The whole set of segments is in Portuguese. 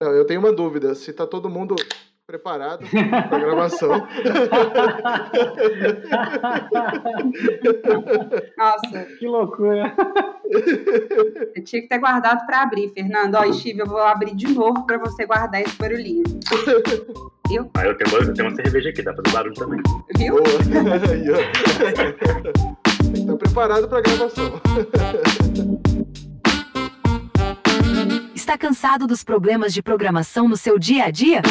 Não, eu tenho uma dúvida. Se tá todo mundo preparado para a gravação. Nossa. Que loucura. Eu tinha que ter guardado para abrir, Fernando. Ó, Steve, eu vou abrir de novo para você guardar esse barulhinho. Viu? Ah, eu tenho, eu tenho uma cerveja aqui, dá pra fazer barulho também. Viu? Tá preparado para a gravação. Está cansado dos problemas de programação no seu dia a dia?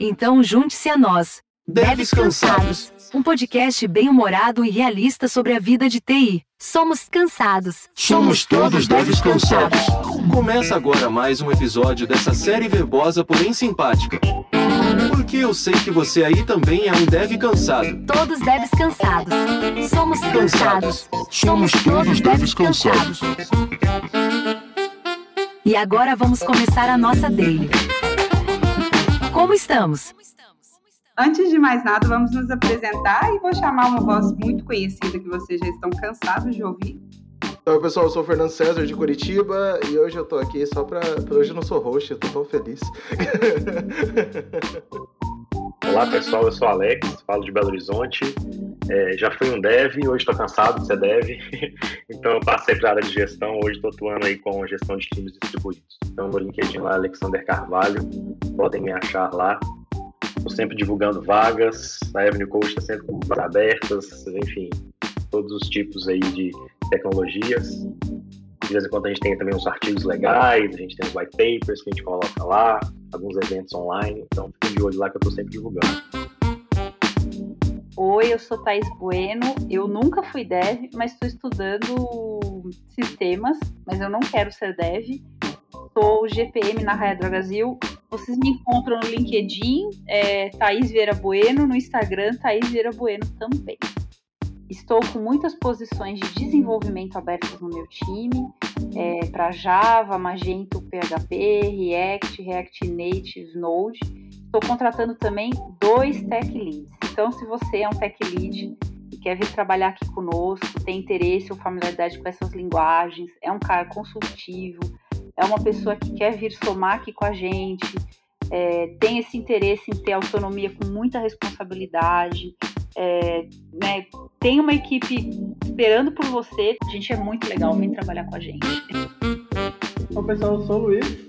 Então junte-se a nós. Devs Cansados. Um podcast bem-humorado e realista sobre a vida de TI. Somos cansados. Somos todos devs cansados. Começa agora mais um episódio dessa série verbosa, porém simpática. Porque eu sei que você aí também é um dev cansado. Todos devs cansados. Somos cansados. Somos todos devs cansados. E agora vamos começar a nossa daily. Como estamos? Antes de mais nada, vamos nos apresentar e vou chamar uma voz muito conhecida que vocês já estão cansados de ouvir. Então, pessoal, eu sou o Fernando César de Curitiba e hoje eu tô aqui só pra. Hoje eu não sou host, eu tô tão feliz. Olá, pessoal, eu sou Alex, falo de Belo Horizonte. É, já fui um dev, hoje estou cansado de ser dev, então eu passei para a área de gestão. Hoje estou atuando aí com gestão de times distribuídos. Então, no LinkedIn lá, Alexander Carvalho, podem me achar lá. Estou sempre divulgando vagas, a Avenue Coach está sempre com vagas abertas, enfim, todos os tipos aí de tecnologias. De vez em quando a gente tem também uns artigos legais, a gente tem os white papers que a gente coloca lá, alguns eventos online, então fiquem de olho lá que eu estou sempre divulgando. Oi, eu sou Thais Bueno. Eu nunca fui dev, mas estou estudando sistemas, mas eu não quero ser dev. Sou GPM na Raia Brasil. Vocês me encontram no LinkedIn, é, Thaís Vieira Bueno, no Instagram, Thaís Vieira Bueno também. Estou com muitas posições de desenvolvimento abertas no meu time, é, para Java, Magento, PHP, React, React Native, Node. Estou contratando também dois tech leads. Então, se você é um tech lead e quer vir trabalhar aqui conosco, tem interesse ou familiaridade com essas linguagens, é um cara consultivo, é uma pessoa que quer vir somar aqui com a gente, é, tem esse interesse em ter autonomia com muita responsabilidade, é, né, tem uma equipe esperando por você. A gente é muito legal, vem trabalhar com a gente. Bom, pessoal, eu sou o Luiz.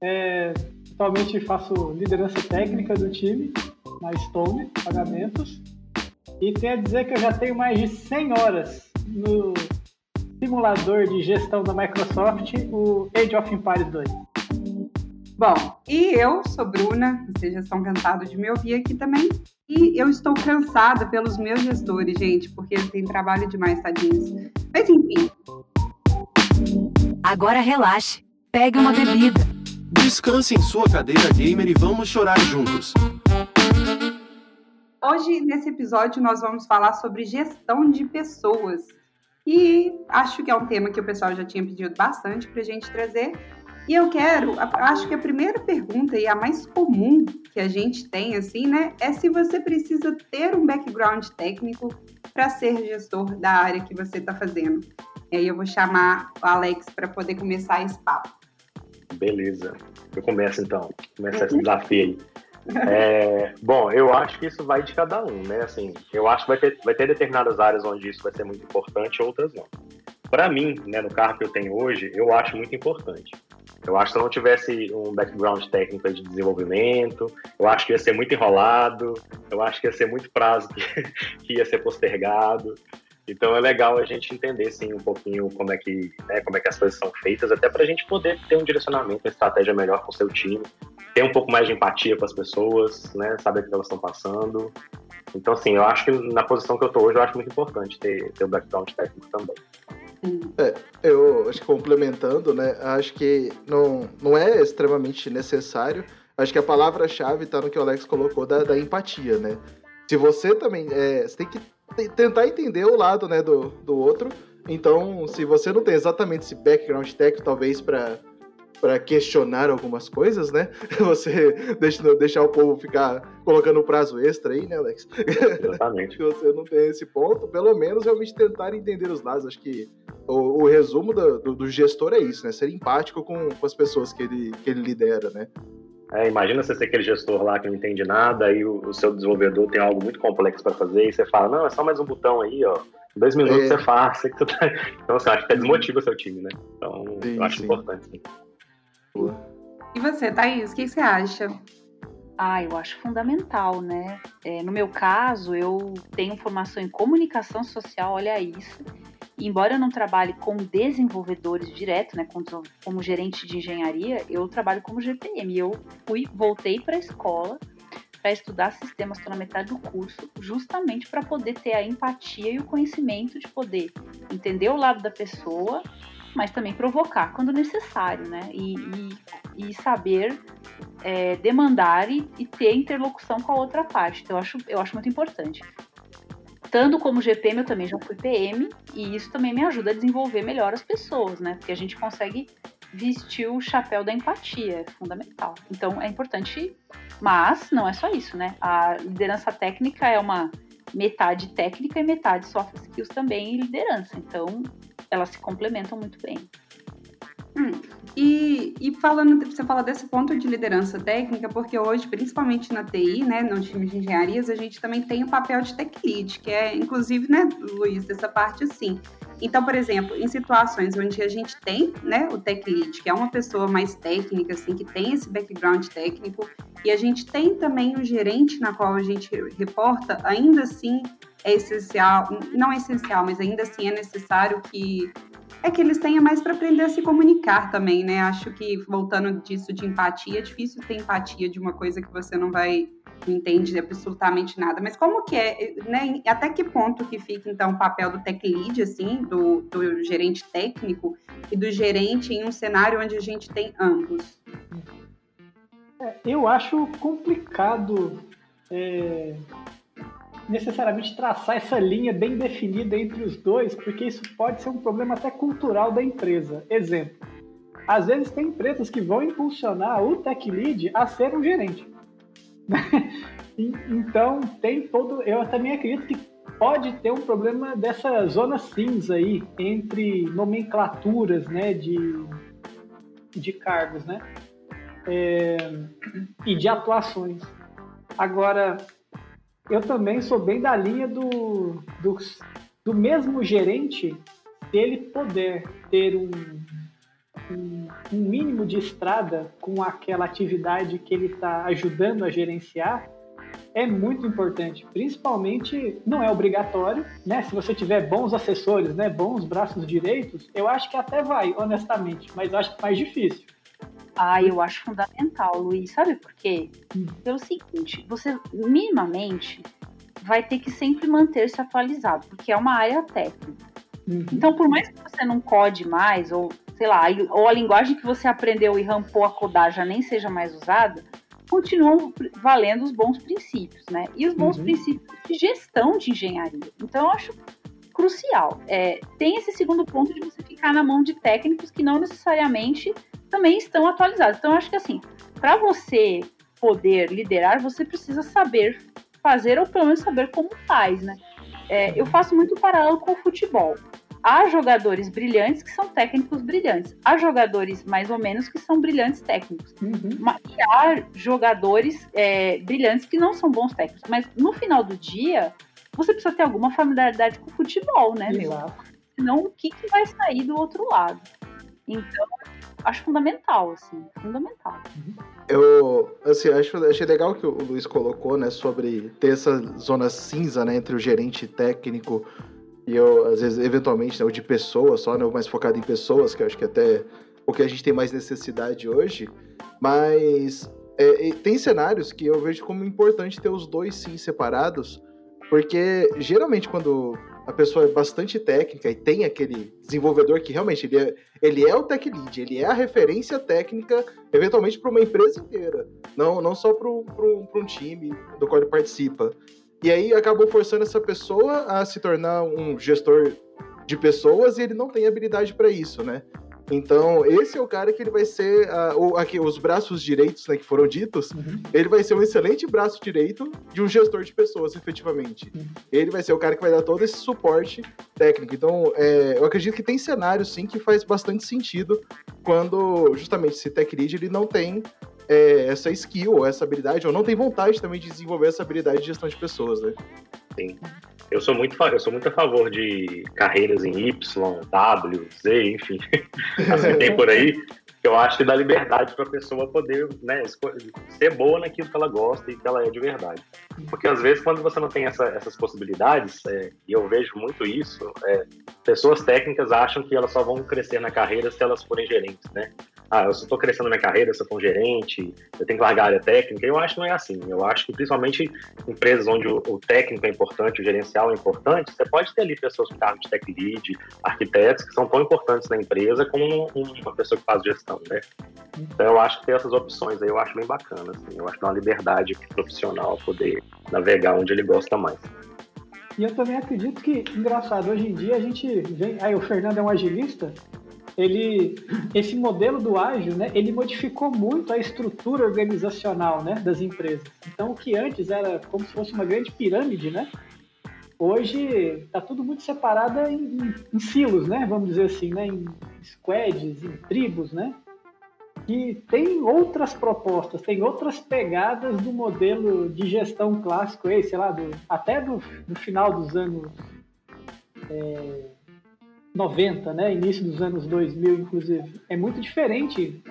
É, atualmente faço liderança técnica do time na Stone Pagamentos. E tenho a dizer que eu já tenho mais de 100 horas no simulador de gestão da Microsoft, o Age of Empires 2. Bom, e eu sou Bruna, vocês já estão cansados de me ouvir aqui também. E eu estou cansada pelos meus gestores, gente, porque eles têm trabalho demais, tadinhos. Mas enfim. Agora relaxe, pegue uma bebida. Descanse em sua cadeira gamer e vamos chorar juntos. Hoje, nesse episódio, nós vamos falar sobre gestão de pessoas. E acho que é um tema que o pessoal já tinha pedido bastante para a gente trazer. E eu quero, acho que a primeira pergunta e a mais comum que a gente tem, assim, né, é se você precisa ter um background técnico para ser gestor da área que você está fazendo. E aí eu vou chamar o Alex para poder começar esse papo. Beleza. Eu começo então. Começa esse desafio aí. É, bom, eu acho que isso vai de cada um, né? Assim, eu acho que vai ter, vai ter determinadas áreas onde isso vai ser muito importante, outras não. Para mim, né, no carro que eu tenho hoje, eu acho muito importante. Eu acho que se eu não tivesse um background técnico de desenvolvimento, eu acho que ia ser muito enrolado, eu acho que ia ser muito prazo que, que ia ser postergado. Então é legal a gente entender sim um pouquinho como é que, né, como é que as coisas são feitas, até para a gente poder ter um direcionamento, uma estratégia melhor com o seu time, ter um pouco mais de empatia com as pessoas, né, saber o que elas estão passando. Então, assim, eu acho que na posição que eu estou hoje, eu acho muito importante ter, ter o background técnico também. É, eu acho que complementando, né? Acho que não, não é extremamente necessário. Acho que a palavra-chave está no que o Alex colocou da, da empatia, né? Se você também. É, você tem que tentar entender o lado né, do, do outro. Então, se você não tem exatamente esse background técnico, talvez para para questionar algumas coisas, né? Você deixa, deixar o povo ficar colocando prazo extra aí, né, Alex? Exatamente. Você não tem esse ponto, pelo menos realmente tentar entender os lados. Acho que o, o resumo do, do, do, gestor é isso, né? Ser empático com, com as pessoas que ele, que ele lidera, né? É, imagina você ser aquele gestor lá que não entende nada e o, o seu desenvolvedor tem algo muito complexo para fazer e você fala, não, é só mais um botão aí, ó. Em dois minutos é. você faz. Você tá... Então, assim, acho que desmotiva o seu time, né? Então, sim, eu acho sim. importante. Sim. E você, Thaís, o que você acha? Ah, eu acho fundamental, né? É, no meu caso, eu tenho formação em comunicação social, olha isso. E embora eu não trabalhe com desenvolvedores direto, né, como, como gerente de engenharia, eu trabalho como GPM. Eu fui, voltei para a escola para estudar sistemas, estou na metade do curso, justamente para poder ter a empatia e o conhecimento de poder entender o lado da pessoa mas também provocar quando necessário, né? E, e, e saber é, demandar e, e, ter interlocução com a outra parte. Então, eu acho, eu acho muito importante. Estando como GPM, eu também já fui PM, e isso também me ajuda a desenvolver melhor as pessoas, né? Porque a gente consegue vestir o chapéu da empatia, é fundamental. Então, é importante, mas não é só isso, né? A liderança técnica é uma metade técnica e metade soft skills também e liderança. Então, elas se complementam muito bem. Hum, e, e, falando, você fala desse ponto de liderança técnica, porque hoje, principalmente na TI, né, no time de engenharias, a gente também tem o papel de tech lead, que é, inclusive, né, Luiz, dessa parte assim. Então, por exemplo, em situações onde a gente tem, né, o tech lead, que é uma pessoa mais técnica, assim, que tem esse background técnico, e a gente tem também o gerente na qual a gente reporta, ainda assim é essencial, não é essencial, mas ainda assim é necessário que é que eles tenham mais para aprender a se comunicar também, né? Acho que voltando disso de empatia, é difícil ter empatia de uma coisa que você não vai não entende absolutamente nada. Mas como que é, né? Até que ponto que fica então o papel do tech lead, assim, do, do gerente técnico e do gerente em um cenário onde a gente tem ambos? É, eu acho complicado é, necessariamente traçar essa linha bem definida entre os dois, porque isso pode ser um problema até cultural da empresa. Exemplo, às vezes tem empresas que vão impulsionar o tech lead a ser um gerente. então tem todo, eu também acredito que pode ter um problema dessa zona cinza aí entre nomenclaturas, né, de, de cargos, né, é, e de atuações. Agora, eu também sou bem da linha do, do, do mesmo gerente, ele puder ter um, um, um mínimo de estrada com aquela atividade que ele está ajudando a gerenciar, é muito importante. Principalmente, não é obrigatório, né? Se você tiver bons assessores, né? Bons braços direitos, eu acho que até vai, honestamente, mas eu acho mais difícil. Ah, eu acho fundamental, Luiz. Sabe por quê? Hum. Pelo seguinte, você minimamente vai ter que sempre manter-se atualizado, porque é uma área técnica. Uhum. Então, por mais que você não code mais, ou sei lá, ou a linguagem que você aprendeu e rampou a codar já nem seja mais usada, continuam valendo os bons princípios, né? E os bons uhum. princípios de gestão de engenharia. Então, eu acho crucial. É, tem esse segundo ponto de você ficar na mão de técnicos que não necessariamente também estão atualizados. Então, acho que assim, para você poder liderar, você precisa saber fazer ou pelo menos saber como faz, né? É, eu faço muito paralelo com o futebol. Há jogadores brilhantes que são técnicos brilhantes. Há jogadores mais ou menos que são brilhantes técnicos. Uhum. E há jogadores é, brilhantes que não são bons técnicos. Mas no final do dia, você precisa ter alguma familiaridade com o futebol, né, Exato. meu? Senão, o que, que vai sair do outro lado? Então, acho fundamental, assim, fundamental. Eu, assim, acho, achei legal que o Luiz colocou, né, sobre ter essa zona cinza, né, entre o gerente técnico e eu, às vezes, eventualmente, né, o de pessoas só, né, mais focado em pessoas, que eu acho que até o que a gente tem mais necessidade hoje, mas é, tem cenários que eu vejo como importante ter os dois sim separados, porque geralmente quando a pessoa é bastante técnica e tem aquele desenvolvedor que realmente ele é, ele é o tech lead, ele é a referência técnica, eventualmente para uma empresa inteira, não, não só para um time do qual ele participa. E aí acabou forçando essa pessoa a se tornar um gestor de pessoas e ele não tem habilidade para isso, né? Então, esse é o cara que ele vai ser, uh, o, aqui, os braços direitos né, que foram ditos, uhum. ele vai ser um excelente braço direito de um gestor de pessoas, efetivamente. Uhum. Ele vai ser o cara que vai dar todo esse suporte técnico. Então, é, eu acredito que tem cenários, sim, que faz bastante sentido quando, justamente, esse tech lead ele não tem é, essa skill, ou essa habilidade, ou não tem vontade também de desenvolver essa habilidade de gestão de pessoas, né? Sim. Eu sou muito, eu sou muito a favor de carreiras em Y, W, Z, enfim, assim tem por aí, eu acho que dá liberdade para a pessoa poder né, ser boa naquilo que ela gosta e que ela é de verdade. Porque às vezes, quando você não tem essa, essas possibilidades, é, e eu vejo muito isso, é, pessoas técnicas acham que elas só vão crescer na carreira se elas forem gerentes, né? Ah, eu só estou crescendo na minha carreira, se eu for um gerente, eu tenho que largar a área técnica. Eu acho que não é assim. Eu acho que, principalmente empresas onde o, o técnico é importante, o gerencial é importante, você pode ter ali pessoas com cargo de tech lead, arquitetos, que são tão importantes na empresa como uma pessoa que faz gestão, né? Então eu acho que tem essas opções aí, eu acho bem bacana, assim, eu acho que é uma liberdade profissional poder navegar onde ele gosta mais. E eu também acredito que, engraçado, hoje em dia a gente vem, aí o Fernando é um agilista, ele, esse modelo do ágil, né, ele modificou muito a estrutura organizacional, né, das empresas. Então, o que antes era como se fosse uma grande pirâmide, né, hoje está tudo muito separado em, em, em, silos, né, vamos dizer assim, né, em squads, em tribos, né, que tem outras propostas, tem outras pegadas do modelo de gestão clássico, aí, sei lá, do, até do, do final dos anos é, 90, né, início dos anos 2000, inclusive. É muito diferente.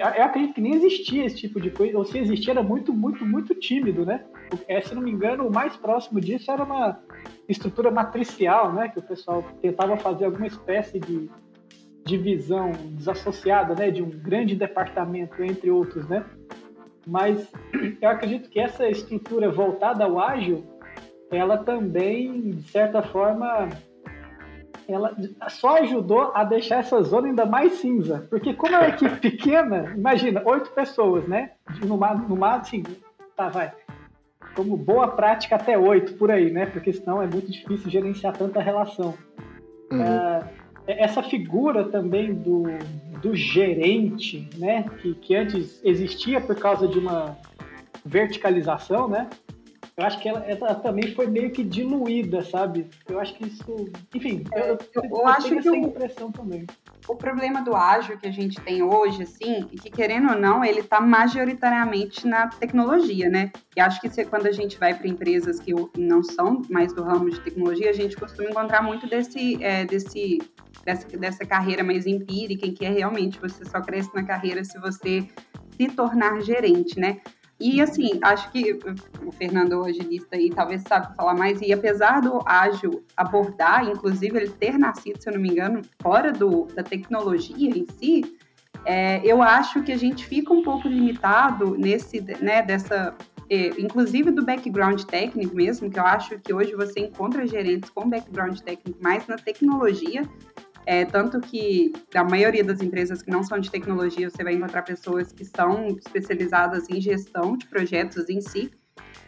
É, eu acredito que nem existia esse tipo de coisa, ou se existia era muito, muito, muito tímido, né? É, se não me engano, o mais próximo disso era uma estrutura matricial, né, que o pessoal tentava fazer alguma espécie de divisão desassociada, né, de um grande departamento entre outros, né? Mas eu acredito que essa estrutura voltada ao ágil, ela também, de certa forma, ela só ajudou a deixar essa zona ainda mais cinza. Porque como é uma equipe pequena, imagina, oito pessoas, né? No, no assim, tá, vai. Como boa prática até oito por aí, né? Porque senão é muito difícil gerenciar tanta relação. Uhum. Uh, essa figura também do, do gerente, né, que, que antes existia por causa de uma verticalização, né, eu acho que ela, ela, também foi meio que diluída, sabe? Eu acho que isso, enfim, eu, eu, eu, eu acho que essa impressão também. O problema do ágil que a gente tem hoje, assim, e que querendo ou não, ele está majoritariamente na tecnologia, né? E acho que quando a gente vai para empresas que não são mais do ramo de tecnologia, a gente costuma encontrar muito desse, é, desse dessa, dessa carreira mais empírica, em que é realmente você só cresce na carreira se você se tornar gerente, né? E assim, acho que o Fernando agilista aí talvez sabe falar mais, e apesar do ágil abordar, inclusive ele ter nascido, se eu não me engano, fora do, da tecnologia em si, é, eu acho que a gente fica um pouco limitado nesse, né, dessa, é, inclusive do background técnico mesmo, que eu acho que hoje você encontra gerentes com background técnico mais na tecnologia é, tanto que a maioria das empresas que não são de tecnologia, você vai encontrar pessoas que são especializadas em gestão de projetos em si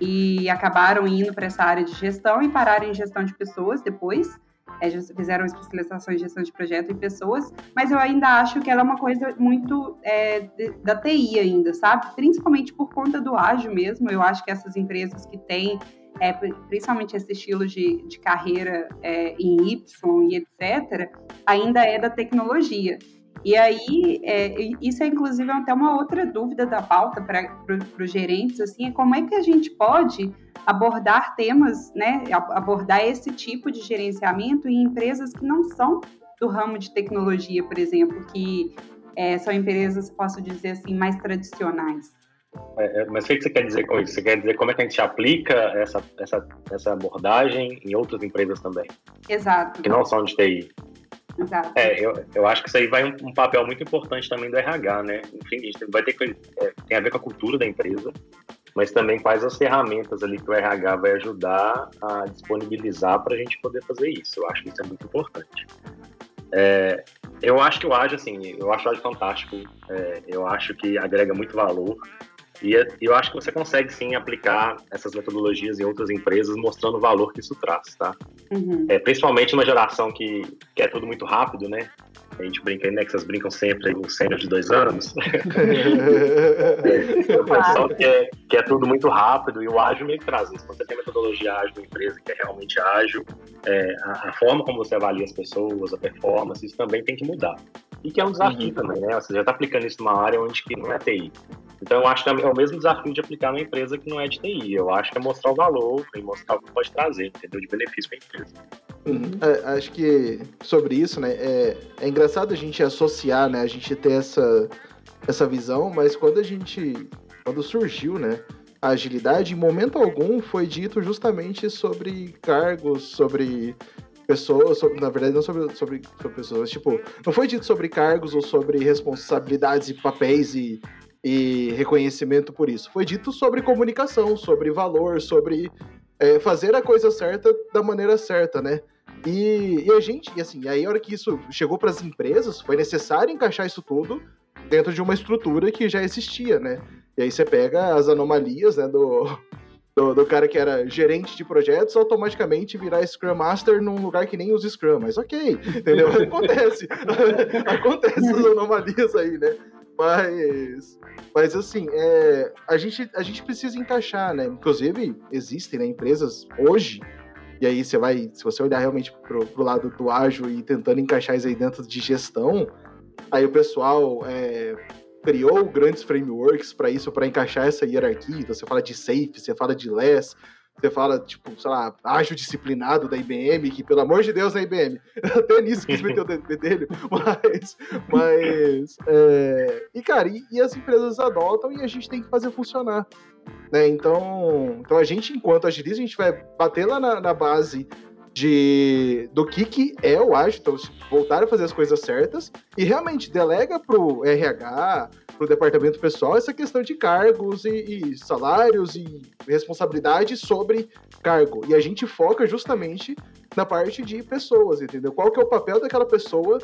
e acabaram indo para essa área de gestão e pararam em gestão de pessoas depois. É, fizeram especialização em gestão de projeto e pessoas, mas eu ainda acho que ela é uma coisa muito é, de, da TI ainda, sabe? Principalmente por conta do ágil mesmo. Eu acho que essas empresas que têm é, principalmente esse estilo de, de carreira é, em Y e etc., ainda é da tecnologia. E aí, é, isso é inclusive até uma outra dúvida da pauta para os gerentes, assim, é como é que a gente pode abordar temas, né, abordar esse tipo de gerenciamento em empresas que não são do ramo de tecnologia, por exemplo, que é, são empresas, posso dizer assim, mais tradicionais. É, é, mas o que você quer dizer com isso? Você quer dizer como é que a gente aplica essa, essa, essa abordagem em outras empresas também? Exato. Que não são de TI. Exato. É, eu, eu acho que isso aí vai um, um papel muito importante também do RH, né? Enfim, a gente vai ter que. É, tem a ver com a cultura da empresa, mas também quais as ferramentas ali que o RH vai ajudar a disponibilizar para a gente poder fazer isso. Eu acho que isso é muito importante. É, eu acho que o Ágil, assim, eu acho o Ágil fantástico, é, eu acho que agrega muito valor, e eu acho que você consegue sim aplicar essas metodologias em outras empresas, mostrando o valor que isso traz, tá? Uhum. É, principalmente numa geração que quer tudo muito rápido, né? A gente brinca aí, né? Que vocês brincam sempre com sênior de dois anos. o pessoal quer, quer tudo muito rápido e o ágil meio que traz isso. Quando você tem metodologia ágil de empresa que é realmente ágil, é, a, a, forma como você avalia as pessoas, a performance, isso também tem que mudar. E que é um desafio uhum. também, né? Você já está aplicando isso numa área onde que não é TI. Então, eu acho que é o mesmo desafio de aplicar numa empresa que não é de TI. Eu acho que é mostrar o valor e mostrar o que pode trazer, entendeu? De benefício para a empresa. Uhum. É, acho que sobre isso, né, é, é engraçado a gente associar, né, a gente ter essa, essa visão, mas quando a gente, quando surgiu, né, a agilidade, em momento algum foi dito justamente sobre cargos, sobre pessoas, sobre, na verdade não sobre, sobre, sobre pessoas, tipo, não foi dito sobre cargos ou sobre responsabilidades e papéis e, e reconhecimento por isso. Foi dito sobre comunicação, sobre valor, sobre é, fazer a coisa certa da maneira certa, né? E, e a gente, e assim, aí a hora que isso chegou para as empresas, foi necessário encaixar isso tudo dentro de uma estrutura que já existia, né? E aí você pega as anomalias, né, do, do, do, cara que era gerente de projetos automaticamente virar Scrum Master num lugar que nem usa Scrum. Mas ok, entendeu? Acontece. Acontece as anomalias aí, né? Mas, mas assim, é, a, gente, a gente precisa encaixar, né? Inclusive, existem né, empresas hoje, e aí você vai, se você olhar realmente pro, pro lado do ágil e tentando encaixar isso aí dentro de gestão, aí o pessoal é, criou grandes frameworks para isso, para encaixar essa hierarquia. Então você fala de safe, você fala de less, você fala, tipo, sei lá, ágil disciplinado da IBM, que pelo amor de Deus a IBM, até nisso quis meter o dedo dele, mas, mas, é... e cara, e, e, as empresas adotam e a gente tem que fazer funcionar, né, então, então a gente, enquanto agilista, a gente vai bater lá na, na base de do que, que é o ágil, então voltar a fazer as coisas certas e realmente delega pro RH, pro departamento pessoal essa questão de cargos e, e salários e responsabilidade sobre cargo. E a gente foca justamente na parte de pessoas, entendeu? Qual que é o papel daquela pessoa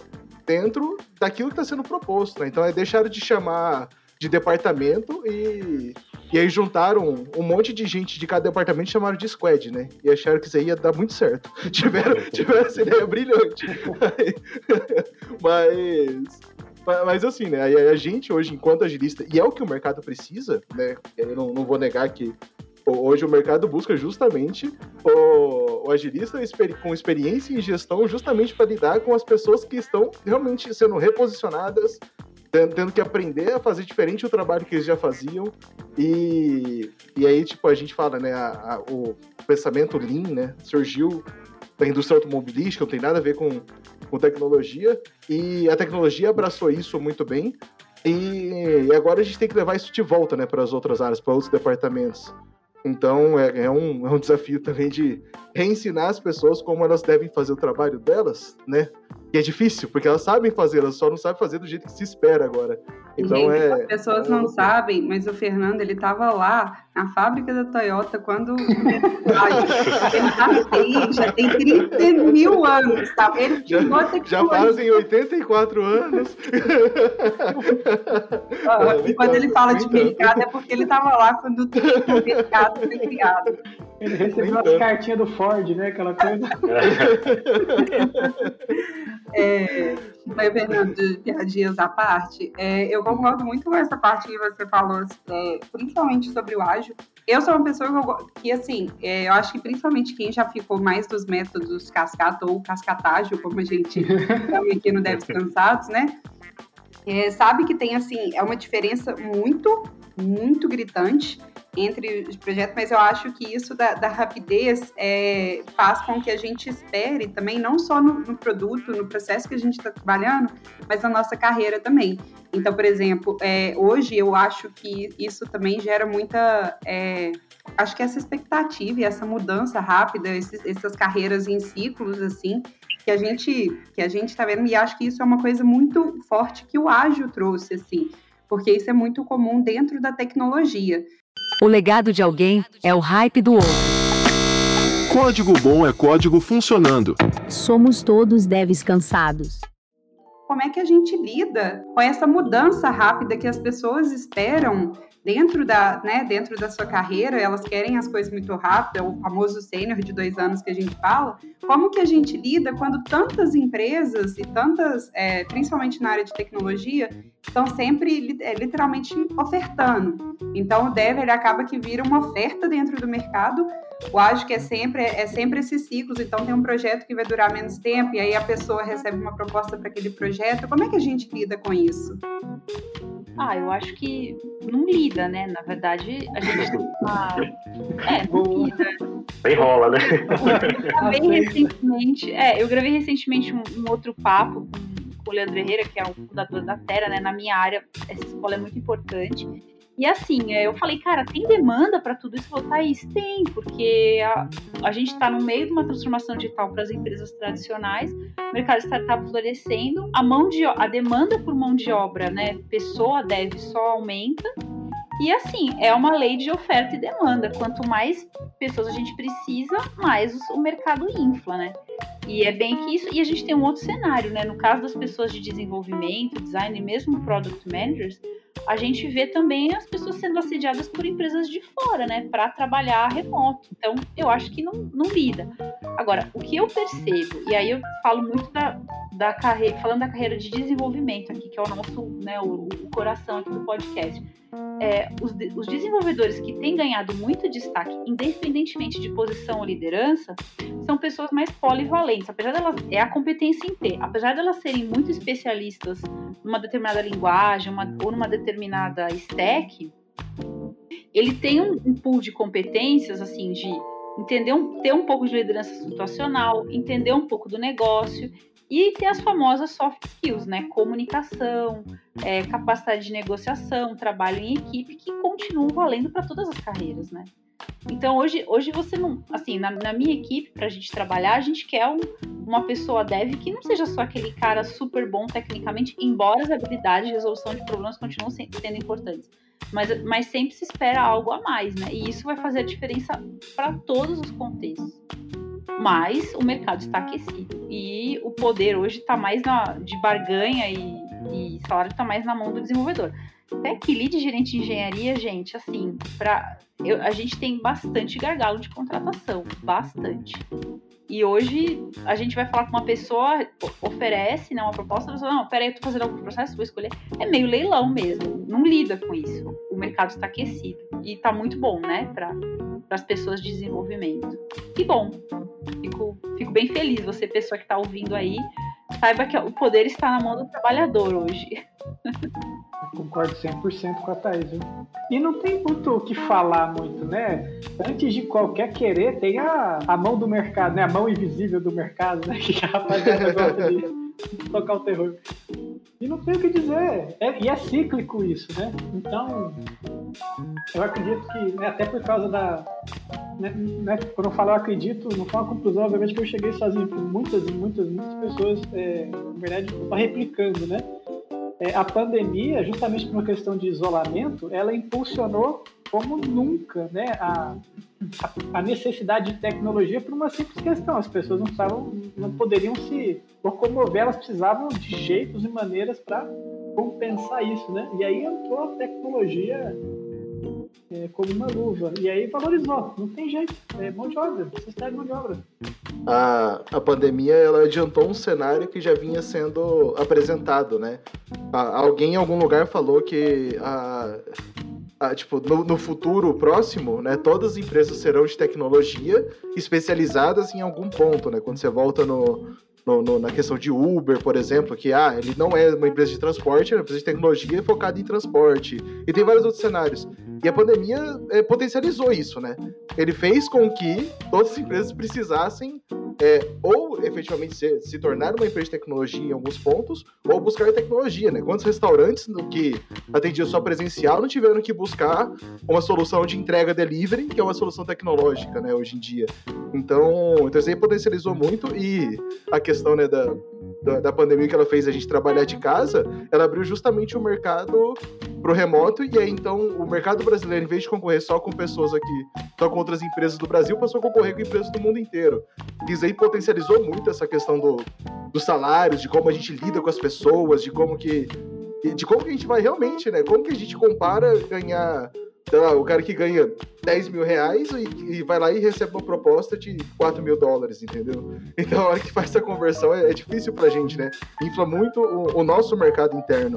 dentro daquilo que está sendo proposto, né? Então é deixar de chamar de departamento e, e aí juntaram um monte de gente de cada departamento e chamaram de squad, né? E acharam que isso aí ia dar muito certo. tiveram, tiveram essa ideia brilhante. mas, mas assim, né? A gente hoje, enquanto agilista, e é o que o mercado precisa, né? Eu não, não vou negar que hoje o mercado busca justamente o, o agilista com experiência em gestão justamente para lidar com as pessoas que estão realmente sendo reposicionadas tendo que aprender a fazer diferente o trabalho que eles já faziam. E, e aí, tipo, a gente fala, né, a, a, o pensamento Lean, né, surgiu da indústria automobilística, não tem nada a ver com, com tecnologia, e a tecnologia abraçou isso muito bem, e, agora a gente tem que levar isso de volta, né, para as outras áreas, para outros departamentos. Então é, é, um, é um desafio também de reensinar as pessoas como elas devem fazer o trabalho delas, né? E é difícil, porque elas sabem fazer, elas só não sabem fazer do jeito que se espera agora. Então Gente, é. As pessoas não sabem, mas o Fernando ele estava lá na fábrica da Toyota quando ele aí, já tem 30 mil anos, tá? Ele já, já fazem 84 anos. Ah, e quando ele fala de mercado é porque ele estava lá quando o mercado foi criado. Ele recebeu as cartinhas do Ford, né? Aquela coisa. É, mas, Fernando, de piadinhas à parte, é, eu concordo muito com essa parte que você falou, é, principalmente sobre o ágil. Eu sou uma pessoa que, eu, que assim, é, eu acho que principalmente quem já ficou mais dos métodos cascata ou cascatágio, como a gente chama aqui no Devs Cansados, né? É, sabe que tem, assim, é uma diferença muito, muito gritante entre os projetos, mas eu acho que isso da, da rapidez é, faz com que a gente espere também, não só no, no produto, no processo que a gente está trabalhando, mas na nossa carreira também. Então, por exemplo, é, hoje eu acho que isso também gera muita. É, acho que essa expectativa e essa mudança rápida, esses, essas carreiras em ciclos, assim, que a gente que a gente está vendo, e acho que isso é uma coisa muito forte que o ágil trouxe, assim, porque isso é muito comum dentro da tecnologia. O legado de alguém é o hype do outro. Código bom é código funcionando. Somos todos devs cansados. Como é que a gente lida com essa mudança rápida que as pessoas esperam dentro da, né, dentro da sua carreira, elas querem as coisas muito rápido, é o famoso sênior de dois anos que a gente fala. Como que a gente lida quando tantas empresas e tantas, é, principalmente na área de tecnologia, estão sempre é, literalmente ofertando? Então, o dev acaba que vira uma oferta dentro do mercado o ágil que é sempre, é sempre esses ciclos, então tem um projeto que vai durar menos tempo e aí a pessoa recebe uma proposta para aquele projeto. Como é que a gente lida com isso? Ah, eu acho que não lida, né? Na verdade, a gente tá... É, não lida. Enrola, né? Eu gravei recentemente, é, eu gravei recentemente um, um outro papo com o Leandro Herrera, que é o fundador da Terra, né? Na minha área, essa escola é muito importante. E assim, é, eu falei, cara, tem demanda para tudo isso? Falou, Thaís, tem, porque a, a gente está no meio de uma transformação digital para as empresas tradicionais, o mercado startup florescendo, a mão de a demanda por mão de obra, né, pessoa deve só aumenta. E assim, é uma lei de oferta e demanda. Quanto mais pessoas a gente precisa, mais o mercado infla, né? E é bem que isso. E a gente tem um outro cenário, né? No caso das pessoas de desenvolvimento, design e mesmo product managers, a gente vê também as pessoas sendo assediadas por empresas de fora, né, para trabalhar remoto. Então, eu acho que não, não lida. Agora, o que eu percebo, e aí eu falo muito da, da carreira, falando da carreira de desenvolvimento aqui, que é o nosso, né, o, o coração aqui do podcast. É, os, os, desenvolvedores que têm ganhado muito destaque, independentemente de posição ou liderança, são pessoas mais polivalentes. Apesar delas, é a competência em ter. Apesar delas serem muito especialistas numa determinada linguagem uma, ou numa determinada stack, ele tem um, um pool de competências, assim, de entender um, ter um pouco de liderança situacional, entender um pouco do negócio e ter as famosas soft skills, né? Comunicação, é, capacidade de negociação, trabalho em equipe, que continuam valendo para todas as carreiras, né? Então hoje, hoje você não, assim, na, na minha equipe, para a gente trabalhar, a gente quer um, uma pessoa dev que não seja só aquele cara super bom tecnicamente, embora as habilidades de resolução de problemas continuem sendo importantes. Mas, mas sempre se espera algo a mais, né? E isso vai fazer a diferença para todos os contextos mas o mercado está aquecido e o poder hoje está mais na, de barganha e, e salário está mais na mão do desenvolvedor. Tech lead gerente de engenharia, gente, assim, pra, eu, a gente tem bastante gargalo de contratação, bastante. E hoje a gente vai falar com uma pessoa, oferece né, uma proposta, a pessoa, não, peraí, eu tô fazendo algum processo, vou escolher. É meio leilão mesmo, não lida com isso. O mercado está aquecido e está muito bom, né, para as pessoas de desenvolvimento. Que bom, fico, fico bem feliz, você pessoa que está ouvindo aí, saiba que o poder está na mão do trabalhador hoje. Concordo 100% com a Thaís. Viu? E não tem muito o que falar muito, né? Antes de qualquer querer, tem a, a mão do mercado, né? A mão invisível do mercado, né? Que a rapaziada gosta de tocar o terror. E não tem o que dizer. É, e é cíclico isso, né? Então, eu acredito que, né, até por causa da. Né, né, quando eu falo eu acredito, não foi uma conclusão, obviamente, que eu cheguei sozinho. Muitas e muitas, muitas pessoas, é, na verdade, estão replicando, né? É, a pandemia, justamente por uma questão de isolamento, ela impulsionou como nunca né, a, a, necessidade de tecnologia por uma simples questão. As pessoas não, precisavam, não poderiam se locomover, elas precisavam de jeitos e maneiras para compensar isso. Né? E aí entrou a tecnologia é, como uma luva. E aí valorizou. Não tem jeito. É mão de obra. Necessidade de mão de obra. A, a pandemia ela adiantou um cenário que já vinha sendo apresentado, né? A, alguém em algum lugar falou que a, a, tipo, no, no, futuro próximo, né, todas as empresas serão de tecnologia especializadas em algum ponto, né? Quando você volta no, no, no, na questão de Uber, por exemplo, que ah, ele não é uma empresa de transporte, é uma empresa de tecnologia focada em transporte. E tem vários outros cenários. E a pandemia é, potencializou isso, né? Ele fez com que todas as empresas precisassem é, ou efetivamente se, se tornar uma empresa de tecnologia em alguns pontos, ou buscar tecnologia, né? Quantos restaurantes que atendiam só presencial não tiveram que buscar uma solução de entrega delivery, que é uma solução tecnológica, né, hoje em dia. Então, então isso aí potencializou muito e a questão, né, da, da, da pandemia que ela fez a gente trabalhar de casa, ela abriu justamente o mercado pro remoto e aí então o mercado brasileiro, em vez de concorrer só com pessoas aqui, só com outras empresas do Brasil, passou a concorrer com empresas do mundo inteiro. Isso aí potencializou muito essa questão do, dos salários, de como a gente lida com as pessoas, de como que de como que a gente vai realmente, né? Como que a gente compara ganhar sei lá, o cara que ganha 10 mil reais e, e, vai lá e recebe uma proposta de 4 mil dólares, entendeu? Então, a hora que faz essa conversão é, é difícil pra gente, né? Infla muito o, o nosso mercado interno.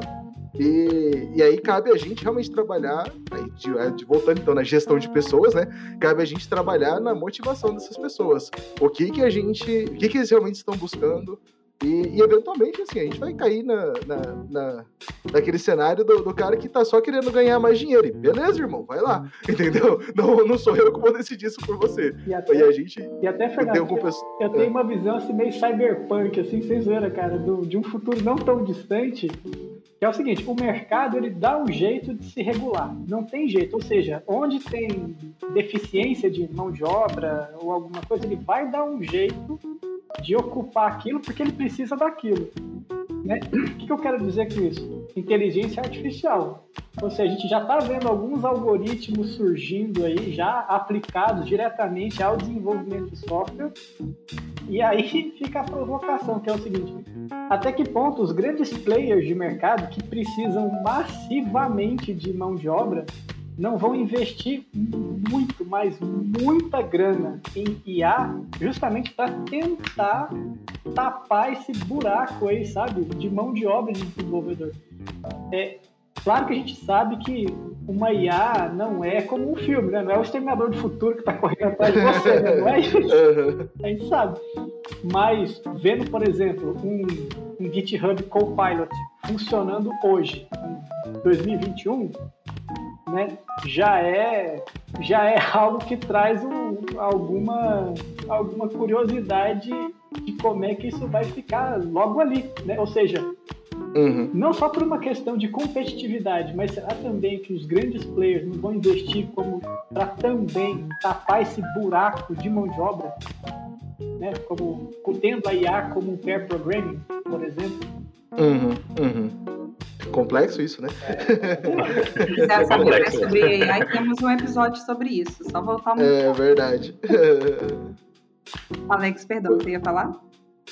E, e, aí cabe a gente realmente trabalhar, de, de, voltando então na gestão de pessoas, né? Cabe a gente trabalhar na motivação dessas pessoas. O que que a gente, o que que eles realmente estão buscando, e, e, eventualmente, assim, a gente vai cair na, na, na naquele cenário do, do, cara que tá só querendo ganhar mais dinheiro. E beleza, irmão, vai lá. Entendeu? Não, não sou eu que vou decidir isso por você. E, até, e a gente. E até, Fernando, eu, tenho, eu tenho uma visão assim meio cyberpunk, assim, sem zoeira, cara, do, de um futuro não tão distante. Que é o seguinte, o mercado ele dá um jeito de se regular. Não tem jeito. Ou seja, onde tem deficiência de mão de obra ou alguma coisa, ele vai dar um jeito de ocupar aquilo porque ele precisa daquilo. Né? O que, eu quero dizer com isso? Inteligência artificial. Ou seja, a gente já está vendo alguns algoritmos surgindo aí, já aplicados diretamente ao desenvolvimento de software. E aí fica a provocação, que é o seguinte: até que ponto os grandes players de mercado que precisam massivamente de mão de obra não vão investir muito, mas muita grana em IA justamente para tentar tapar esse buraco aí, sabe, de mão de obra de desenvolvedor. É, claro que a gente sabe que uma IA não é como um filme, né? Não é o Exterminador do Futuro que está correndo atrás de você, né? não é isso? A gente sabe. Mas vendo, por exemplo, um, um GitHub Copilot funcionando hoje, em 2021, né, já é já é algo que traz um, alguma alguma curiosidade de como é que isso vai ficar logo ali, né? Ou seja, uhum. não só por uma questão de competitividade, mas será também que os grandes players não vão investir como para também tapar esse buraco de mão de obra, né? Como tendo a IA como um pair programming, por exemplo. Uhum, uhum. Complexo isso, né? Se quiser saber mais sobre AI, temos um episódio sobre isso. Só voltar um É verdade. Alex, perdão, você ia falar?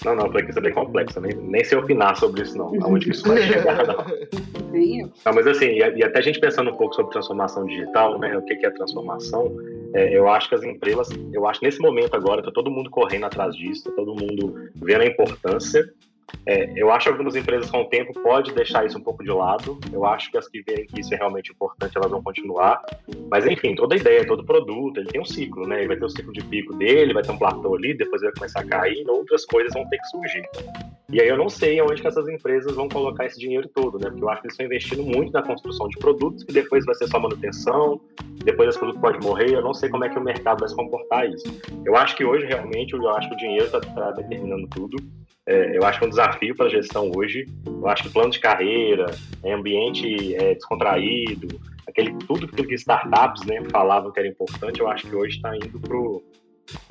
Não, não, foi que isso é bem complexo. Nem, nem sei opinar sobre isso, não. Aonde que isso vai chegar, não. Não, mas assim, e, e, até a gente pensando um pouco sobre transformação digital, né? O que, que é transformação? É, eu acho que as empresas, eu acho que nesse momento agora, tá todo mundo correndo atrás disso, tá todo mundo vendo a importância é, eu acho que algumas empresas com o tempo pode deixar isso um pouco de lado. Eu acho que as que veem que isso é realmente importante, elas vão continuar. Mas enfim, toda ideia, todo produto, ele tem um ciclo, né? Ele vai ter o um ciclo de pico dele, vai ter um platô ali, depois vai começar a cair, e outras coisas vão ter que surgir. E aí eu não sei onde que essas empresas vão colocar esse dinheiro todo, né? Porque eu acho que eles estão investindo muito na construção de produtos, que depois vai ser só manutenção, depois esse produto pode morrer. Eu não sei como é que o mercado vai se comportar isso. Eu acho que hoje realmente eu acho que o dinheiro está tá determinando tudo. É, eu acho é um desafio para a gestão hoje. Eu acho que plano de carreira, é, ambiente é, descontraído, aquele tudo que startups né, falavam que era importante, eu acho que hoje está indo para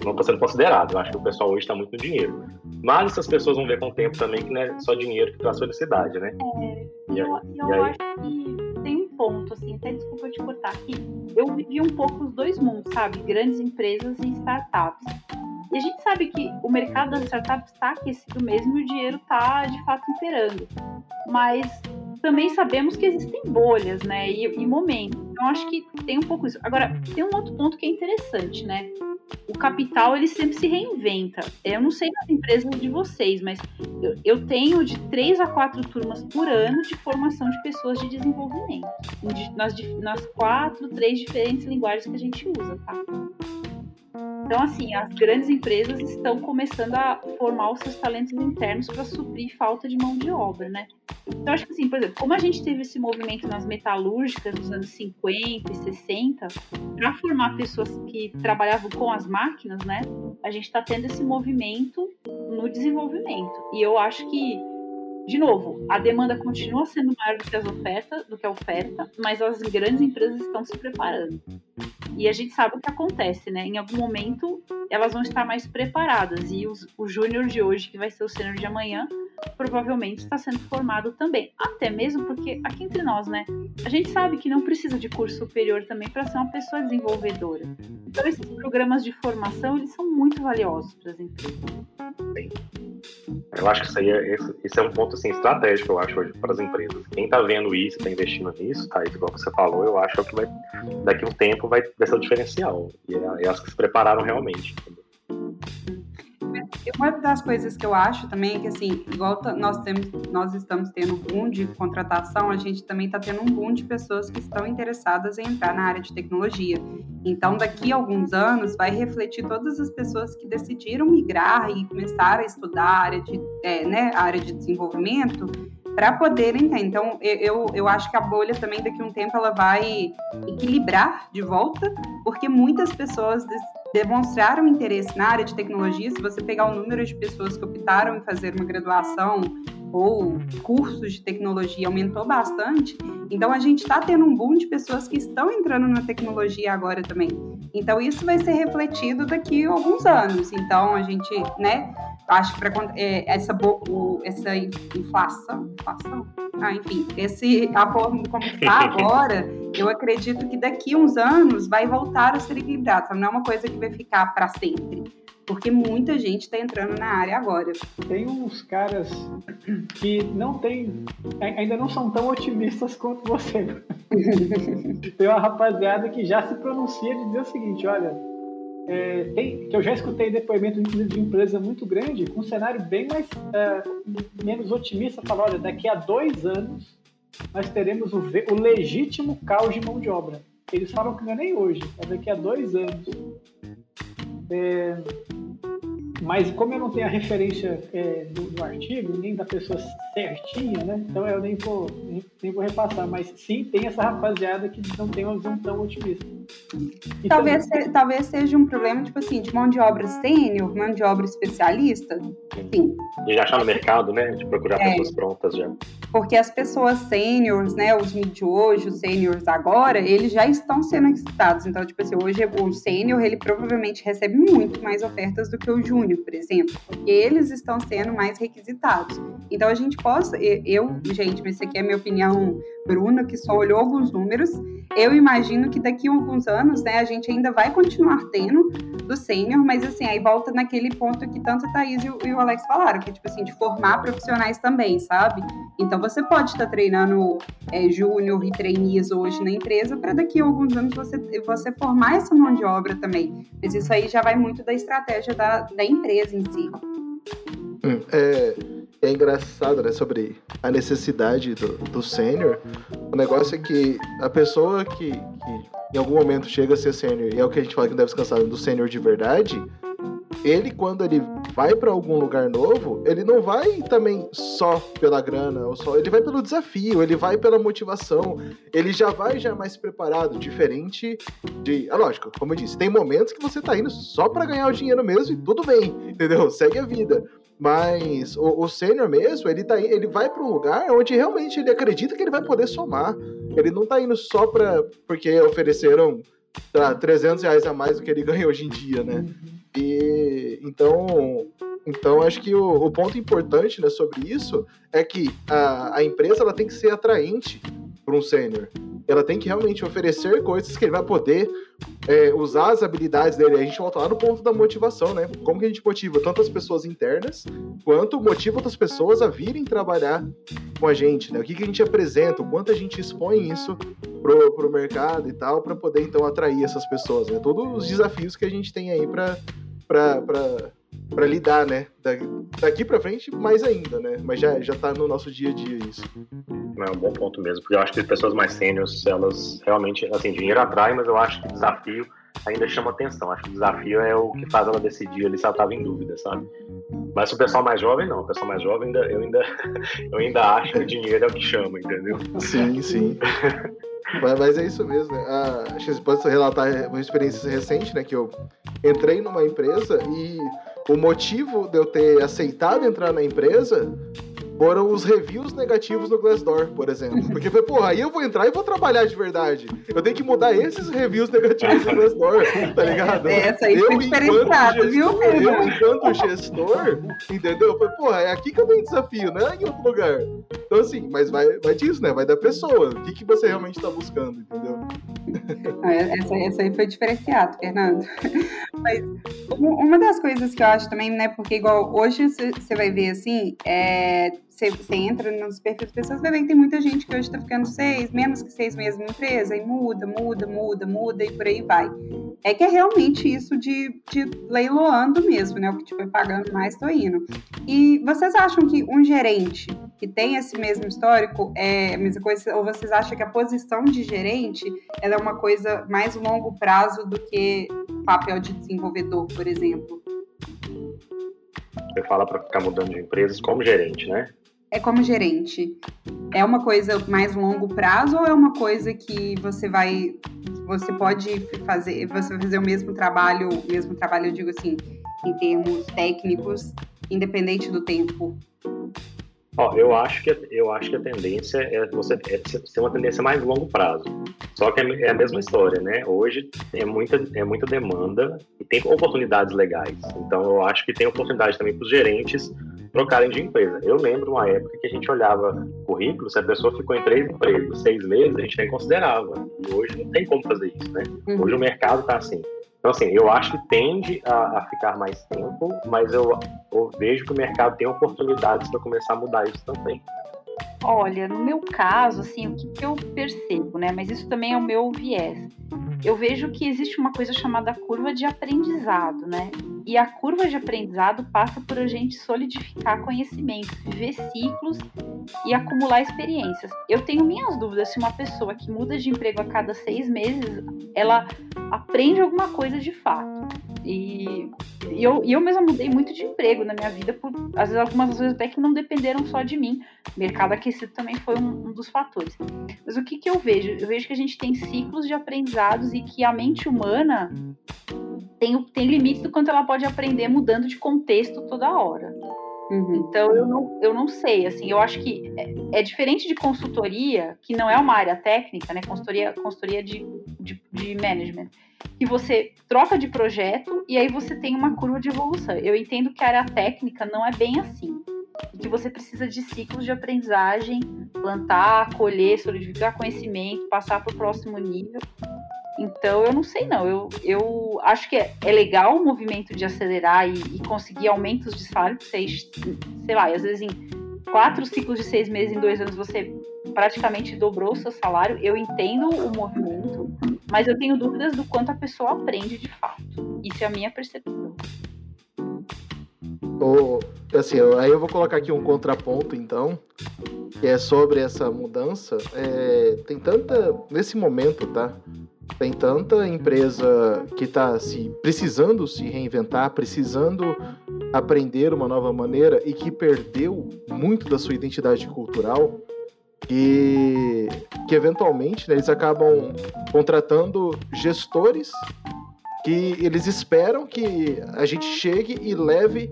não está sendo considerado. Eu acho que o pessoal hoje está muito no dinheiro. Mas essas pessoas vão ver com o tempo também que não é só dinheiro que traz felicidade, né? É, e, eu, eu aí... acho que tem um ponto, assim, até desculpa te cortar aqui. Eu vivi um pouco os dois mundos, sabe? Grandes empresas e startups. E a gente sabe que o mercado das startups está aquecido mesmo e o dinheiro está de fato imperando. Mas também sabemos que existem bolhas, né? E, e momentos. Então acho que tem um pouco isso. Agora, tem um outro ponto que é interessante, né? O capital ele sempre se reinventa. Eu não sei nas empresas de vocês, mas eu, eu tenho de três a quatro turmas por ano de formação de pessoas de desenvolvimento. Nas, nas quatro, três diferentes linguagens que a gente usa, tá? Então, assim, as grandes empresas estão começando a formar os seus talentos internos para suprir falta de mão de obra, né? Então, acho que, assim, por exemplo, como a gente teve esse movimento nas metalúrgicas nos anos 50 e 60, para formar pessoas que trabalhavam com as máquinas, né? A gente está tendo esse movimento no desenvolvimento. E eu acho que de novo, a demanda continua sendo maior do que as ofertas, do que a oferta, mas as grandes empresas estão se preparando. E a gente sabe o que acontece, né? Em algum momento elas vão estar mais preparadas e os, o júnior de hoje, que vai ser o sênior de amanhã, provavelmente está sendo formado também. Até mesmo porque aqui entre nós, né? A gente sabe que não precisa de curso superior também para ser uma pessoa desenvolvedora. Então esses programas de formação, eles são muito valiosos para as empresas. Eu acho que isso aí é, esse, esse é um ponto assim, estratégico, eu acho, hoje para as empresas. Quem está vendo isso, está investindo nisso, tá? Igual você falou, eu acho que vai, daqui a um tempo vai, vai ser o diferencial. E é, é as que se prepararam realmente. Uma das coisas que eu acho também é que, assim, igual nós, temos, nós estamos tendo um boom de contratação, a gente também está tendo um boom de pessoas que estão interessadas em entrar na área de tecnologia. Então, daqui a alguns anos, vai refletir todas as pessoas que decidiram migrar e começar a estudar a área de, é, né, a área de desenvolvimento para poderem ter. Então, eu, eu acho que a bolha também daqui a um tempo ela vai equilibrar de volta, porque muitas pessoas demonstraram interesse na área de tecnologia. Se você pegar o número de pessoas que optaram em fazer uma graduação ou cursos de tecnologia aumentou bastante, então a gente está tendo um boom de pessoas que estão entrando na tecnologia agora também. Então isso vai ser refletido daqui a alguns anos. Então a gente, né, acho que para é, essa, o, essa inflação, inflação, ah, enfim, esse a forma como está agora, eu acredito que daqui a uns anos vai voltar a ser equilibrado. Não é uma coisa que vai ficar para sempre porque muita gente está entrando na área agora. Tem uns caras que não tem, ainda não são tão otimistas quanto você. tem uma rapaziada que já se pronuncia de dizer o seguinte, olha, é, tem, que eu já escutei depoimento de empresa muito grande, com um cenário bem mais é, menos otimista, falar, olha, daqui a dois anos nós teremos o, o legítimo caos de mão de obra. Eles falam que não é nem hoje, é daqui a dois anos. É, mas como eu não tenho a referência é, do, do, artigo, nem da pessoa certinha, né? Então eu nem vou, nem, nem, vou repassar. Mas sim, tem essa rapaziada que não tem uma visão tão otimista. E talvez, também... se, talvez seja um problema, tipo assim, de mão de obra sênior, mão de obra especialista. Sim. De achar no mercado, né? De procurar é, pessoas prontas já. Porque as pessoas sêniores, né? Os mid hoje, os sêniores agora, eles já estão sendo excitados. Então, tipo assim, hoje o sênior, ele provavelmente recebe muito mais ofertas do que o júnior por exemplo, porque eles estão sendo mais requisitados. Então a gente pode, eu, gente, mas isso aqui é minha opinião, Bruna, que só olhou alguns números, eu imagino que daqui a alguns anos, né, a gente ainda vai continuar tendo do sênior, mas assim, aí volta naquele ponto que tanto a Thaís e o, Alex falaram, que tipo assim, de formar profissionais também, sabe? Então você pode estar treinando é, júnior e trainees hoje na empresa para daqui a alguns anos você, você formar essa mão de obra também. Mas isso aí já vai muito da estratégia da, da empresa em si. Hum, é, é engraçado, né, sobre a necessidade do, do sênior. O negócio é que a pessoa que, que em algum momento chega a ser sênior, e é o que a gente fala que não deve descansar do sênior de verdade, ele, quando ele vai para algum lugar novo, ele não vai também só pela grana, ou só, ele vai pelo desafio, ele vai pela motivação, ele já vai já mais preparado, diferente de. É lógico, como eu disse, tem momentos que você tá indo só para ganhar o dinheiro mesmo e tudo bem, entendeu? Segue a vida. Mas o, o sênior mesmo, ele, tá, ele vai para um lugar onde realmente ele acredita que ele vai poder somar. Ele não tá indo só pra, porque ofereceram tá, 300 reais a mais do que ele ganha hoje em dia, né? E então, então acho que o, o ponto importante né, sobre isso é que a, a empresa ela tem que ser atraente para um sênior. Ela tem que realmente oferecer coisas que ele vai poder é, usar as habilidades dele. A gente volta lá no ponto da motivação, né? Como que a gente motiva tanto as pessoas internas, quanto motiva outras pessoas a virem trabalhar com a gente, né? O que, que a gente apresenta, o quanto a gente expõe isso pro, pro mercado e tal, para poder então atrair essas pessoas, né? Todos os desafios que a gente tem aí para para lidar, né? Daqui para frente, mais ainda, né? Mas já, já tá no nosso dia a dia isso. É um bom ponto mesmo, porque eu acho que as pessoas mais sêniores, elas realmente, assim, dinheiro atrai, mas eu acho que desafio ainda chama atenção. Acho que o desafio é o que faz ela decidir ali se ela estava em dúvida, sabe? Mas o pessoal mais jovem, não. O pessoal mais jovem, ainda, eu, ainda, eu ainda acho que o dinheiro é o que chama, entendeu? Sim, sim. Mas, mas, é isso mesmo, né? Ah, acho que pode relatar uma experiência recente, né? Que eu entrei numa empresa e o motivo de eu ter aceitado entrar na empresa foram os reviews negativos no Glassdoor, por exemplo. Porque foi, porra, aí eu vou entrar e vou trabalhar de verdade. Eu tenho que mudar esses reviews negativos no Glassdoor, tá ligado? É, essa aí eu, foi diferenciado, viu? Eu, enquanto gestor, entendeu? Foi, porra, é aqui que eu tenho desafio, não é em outro lugar. Então, assim, mas vai, vai disso, né? Vai da pessoa. O que, que você realmente tá buscando, entendeu? essa, essa aí foi diferenciado, Fernando. Mas uma das coisas que eu acho também, né, porque igual hoje você vai ver assim, é, você, você entra nos perfis das pessoas, vai ver que tem muita gente que hoje está ficando seis, menos que seis meses na empresa, e muda, muda, muda, muda, e por aí vai. É que é realmente isso de, de leiloando mesmo, né? O que estiver pagando mais, estou indo. E vocês acham que um gerente que tem esse mesmo histórico é a mesma coisa, ou vocês acham que a posição de gerente é uma coisa mais longo prazo do que papel de desenvolvedor, por exemplo? Você fala para ficar mudando de empresas como gerente, né? É como gerente? É uma coisa mais longo prazo ou é uma coisa que você vai você pode fazer você vai fazer o mesmo trabalho, o mesmo trabalho eu digo assim, em termos técnicos, independente do tempo? Ó, eu acho que eu acho que a tendência é você é uma tendência mais longo prazo. Só que é, é a mesma história, né? Hoje é muita é muita demanda e tem oportunidades legais. Então eu acho que tem oportunidade também para os gerentes trocarem de empresa. Eu lembro uma época que a gente olhava currículo, se a pessoa ficou em três empregos, seis meses, a gente nem considerava. E hoje não tem como fazer isso, né? Uhum. Hoje o mercado está assim. Então, assim, eu acho que tende a, a ficar mais tempo, mas eu, eu, vejo que o mercado tem oportunidades para começar a mudar isso também. Olha, no meu caso, assim, o que, que eu percebo, né? Mas isso também é o meu viés eu vejo que existe uma coisa chamada curva de aprendizado, né? E a curva de aprendizado passa por a gente solidificar conhecimentos, viver ciclos e acumular experiências. Eu tenho minhas dúvidas se uma pessoa que muda de emprego a cada seis meses, ela aprende alguma coisa de fato. E, e eu, eu mesma mudei muito de emprego na minha vida, por, às vezes algumas vezes até que não dependeram só de mim. O mercado aquecido também foi um, um dos fatores. Mas o que, que eu vejo? Eu vejo que a gente tem ciclos de aprendizados e que a mente humana tem, tem limites do quanto ela pode aprender mudando de contexto toda hora. Uhum. Então eu não, eu não sei, assim, eu acho que é, é, diferente de consultoria, que não é uma área técnica, né? Consultoria, consultoria de, de, de management, que você troca de projeto e aí você tem uma curva de evolução. Eu entendo que a área técnica não é bem assim. E que você precisa de ciclos de aprendizagem, plantar, colher, solidificar conhecimento, passar para o próximo nível. Então eu não sei não. Eu, eu acho que é, é legal o movimento de acelerar e, e conseguir aumentos de salário, seis, sei lá, às vezes em quatro ciclos de seis meses, em dois anos, você praticamente dobrou o seu salário. Eu entendo o movimento, mas eu tenho dúvidas do quanto a pessoa aprende de fato. Isso é a minha percepção. Assim, aí eu vou colocar aqui um contraponto, então, que é sobre essa mudança. É, tem tanta. Nesse momento, tá? Tem tanta empresa que está se precisando se reinventar, precisando aprender uma nova maneira e que perdeu muito da sua identidade cultural que, que eventualmente né, eles acabam contratando gestores que eles esperam que a gente chegue e leve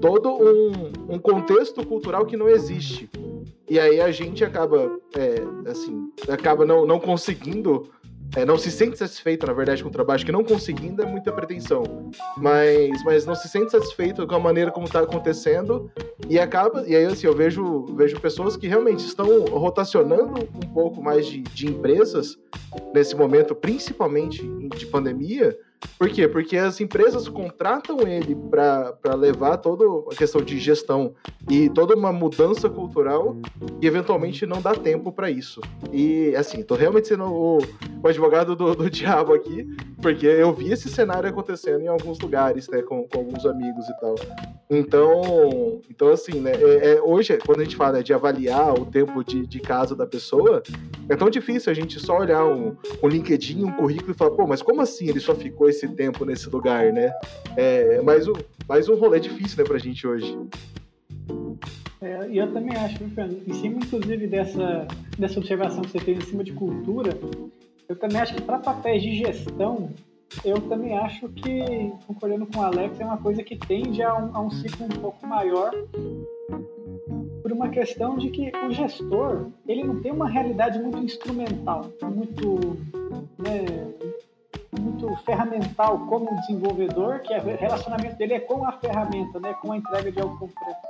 todo um, um contexto cultural que não existe. E aí a gente acaba, é, assim, acaba não, não conseguindo é, não se sente satisfeito, na verdade, com o trabalho, que não conseguindo é muita pretensão, mas, mas não se sente satisfeito com a maneira como está acontecendo. E acaba, e aí assim, eu vejo, vejo pessoas que realmente estão rotacionando um pouco mais de, de empresas nesse momento, principalmente de pandemia, por quê? Porque as empresas contratam ele para levar toda a questão de gestão e toda uma mudança cultural e eventualmente não dá tempo para isso. E assim, tô realmente sendo o, o advogado do, do, diabo aqui, porque eu vi esse cenário acontecendo em alguns lugares, né, com, com alguns amigos e tal. Então, então assim, né, é, é, hoje, quando a gente fala né, de avaliar o tempo de, de casa da pessoa, é tão difícil a gente só olhar um, um LinkedIn, um currículo e falar, pô, mas como assim ele só ficou esse tempo nesse lugar, né? É mais um, mais um rolê difícil, né, pra gente hoje. É, e eu também acho, Fernando, em cima, inclusive, dessa, dessa observação que você fez em cima de cultura, eu também acho que para papéis de gestão, eu também acho que, concordando com o Alex, é uma coisa que tende a um, a um ciclo um pouco maior por uma questão de que o gestor ele não tem uma realidade muito instrumental, muito né, muito ferramental como desenvolvedor, que é o relacionamento dele é com a ferramenta, né, com a entrega de algo concreto.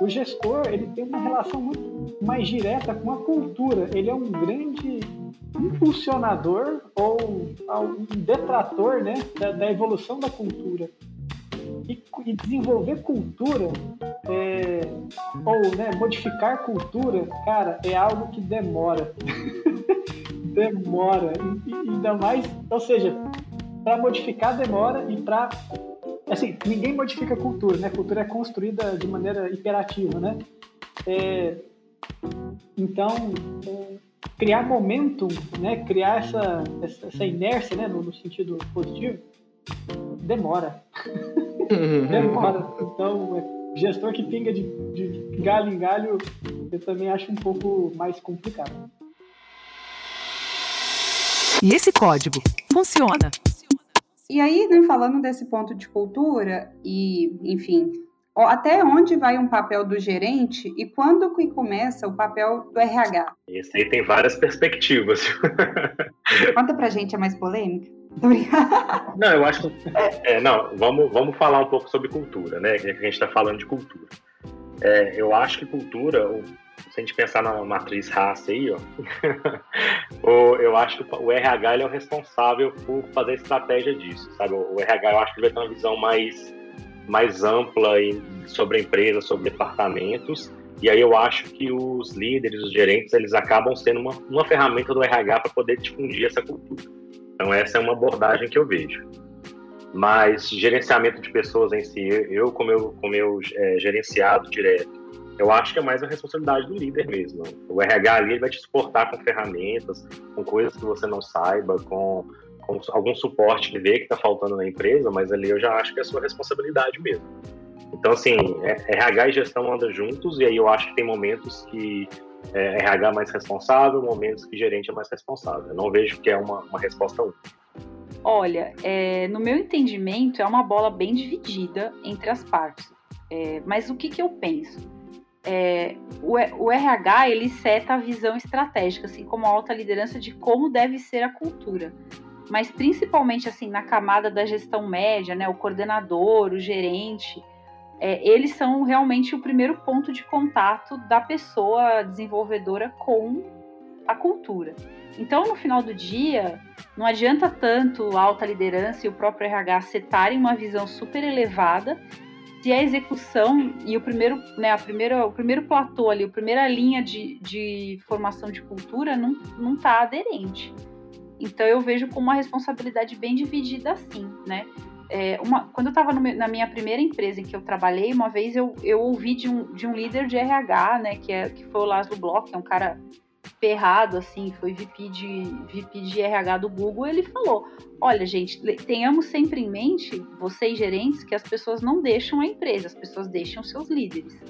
O gestor ele tem uma relação muito mais direta com a cultura. Ele é um grande impulsionador ou um detrator né, da, da evolução da cultura. E, e desenvolver cultura é, ou né, modificar cultura, cara, é algo que demora. demora. E, e ainda mais, ou seja, para modificar demora e para assim, ninguém modifica cultura, né? Cultura é construída de maneira imperativa, né? É, então, é, criar momentum, né? Criar essa, essa, essa inércia, né? No, no, sentido positivo, demora. Uhum. demora. Então, é, gestor que pinga de, de galho em galho, eu também acho um pouco mais complicado. E esse código funciona? E aí, né, falando desse ponto de cultura e, enfim, até onde vai um papel do gerente e quando que começa o papel do RH? Isso aí tem várias perspectivas. Conta pra gente, é mais polêmica? Não, eu acho que. É, não, vamos, vamos falar um pouco sobre cultura, né? Que a gente está falando de cultura. É, eu acho que cultura, se a gente pensar na matriz raça aí, ó, eu acho que o RH ele é o responsável por fazer a estratégia disso, sabe? O RH eu acho que ele vai ter uma visão mais, mais ampla sobre a empresa, sobre departamentos, e aí eu acho que os líderes, os gerentes, eles acabam sendo uma, uma ferramenta do RH para poder difundir essa cultura. Então essa é uma abordagem que eu vejo. Mas gerenciamento de pessoas em si, eu como eu, como eu é, gerenciado direto, eu acho que é mais a responsabilidade do líder mesmo. O RH ali vai te suportar com ferramentas, com coisas que você não saiba, com, com algum suporte que vê que está faltando na empresa, mas ali eu já acho que é a sua responsabilidade mesmo. Então, assim, RH e gestão andam juntos, e aí eu acho que tem momentos que é, RH é mais responsável, momentos que gerente é mais responsável. Eu não vejo que é uma, uma resposta única. Olha, é, no meu entendimento, é uma bola bem dividida entre as partes. É, mas o que, que eu penso? É, o, o, RH ele seta a visão estratégica, assim como a alta liderança de como deve ser a cultura. Mas principalmente assim na camada da gestão média, né, o coordenador, o gerente, é, eles são realmente o primeiro ponto de contato da pessoa desenvolvedora com a cultura. Então, no final do dia, não adianta tanto a alta liderança e o próprio RH setarem uma visão super elevada se a execução e o primeiro, né, a primeira, o primeiro platô ali, a primeira linha de, de formação de cultura não, não tá aderente. Então eu vejo como uma responsabilidade bem dividida assim, né? É, uma, quando eu estava na minha primeira empresa em que eu trabalhei, uma vez eu, eu ouvi de um, de um líder de RH, né, que, é, que foi o Laszlo Bloch, que é um cara ferrado, assim, foi VP de, VP de RH do Google, ele falou: olha, gente, tenhamos sempre em mente, vocês gerentes, que as pessoas não deixam a empresa, as pessoas deixam seus líderes,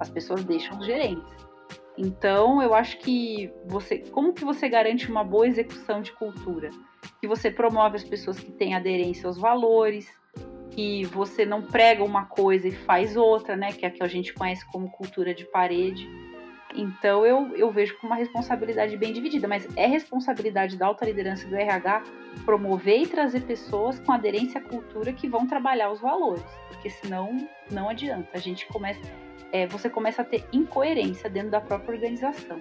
as pessoas deixam os gerentes. Então, eu acho que você, como que você garante uma boa execução de cultura? Que você promove as pessoas que têm aderência aos valores, que você não prega uma coisa e faz outra, né? Que é a que a gente conhece como cultura de parede. Então eu, eu vejo com uma responsabilidade bem dividida, mas é responsabilidade da alta liderança do RH promover e trazer pessoas com aderência à cultura que vão trabalhar os valores, porque senão não adianta. A gente começa, é, você começa a ter incoerência dentro da própria organização.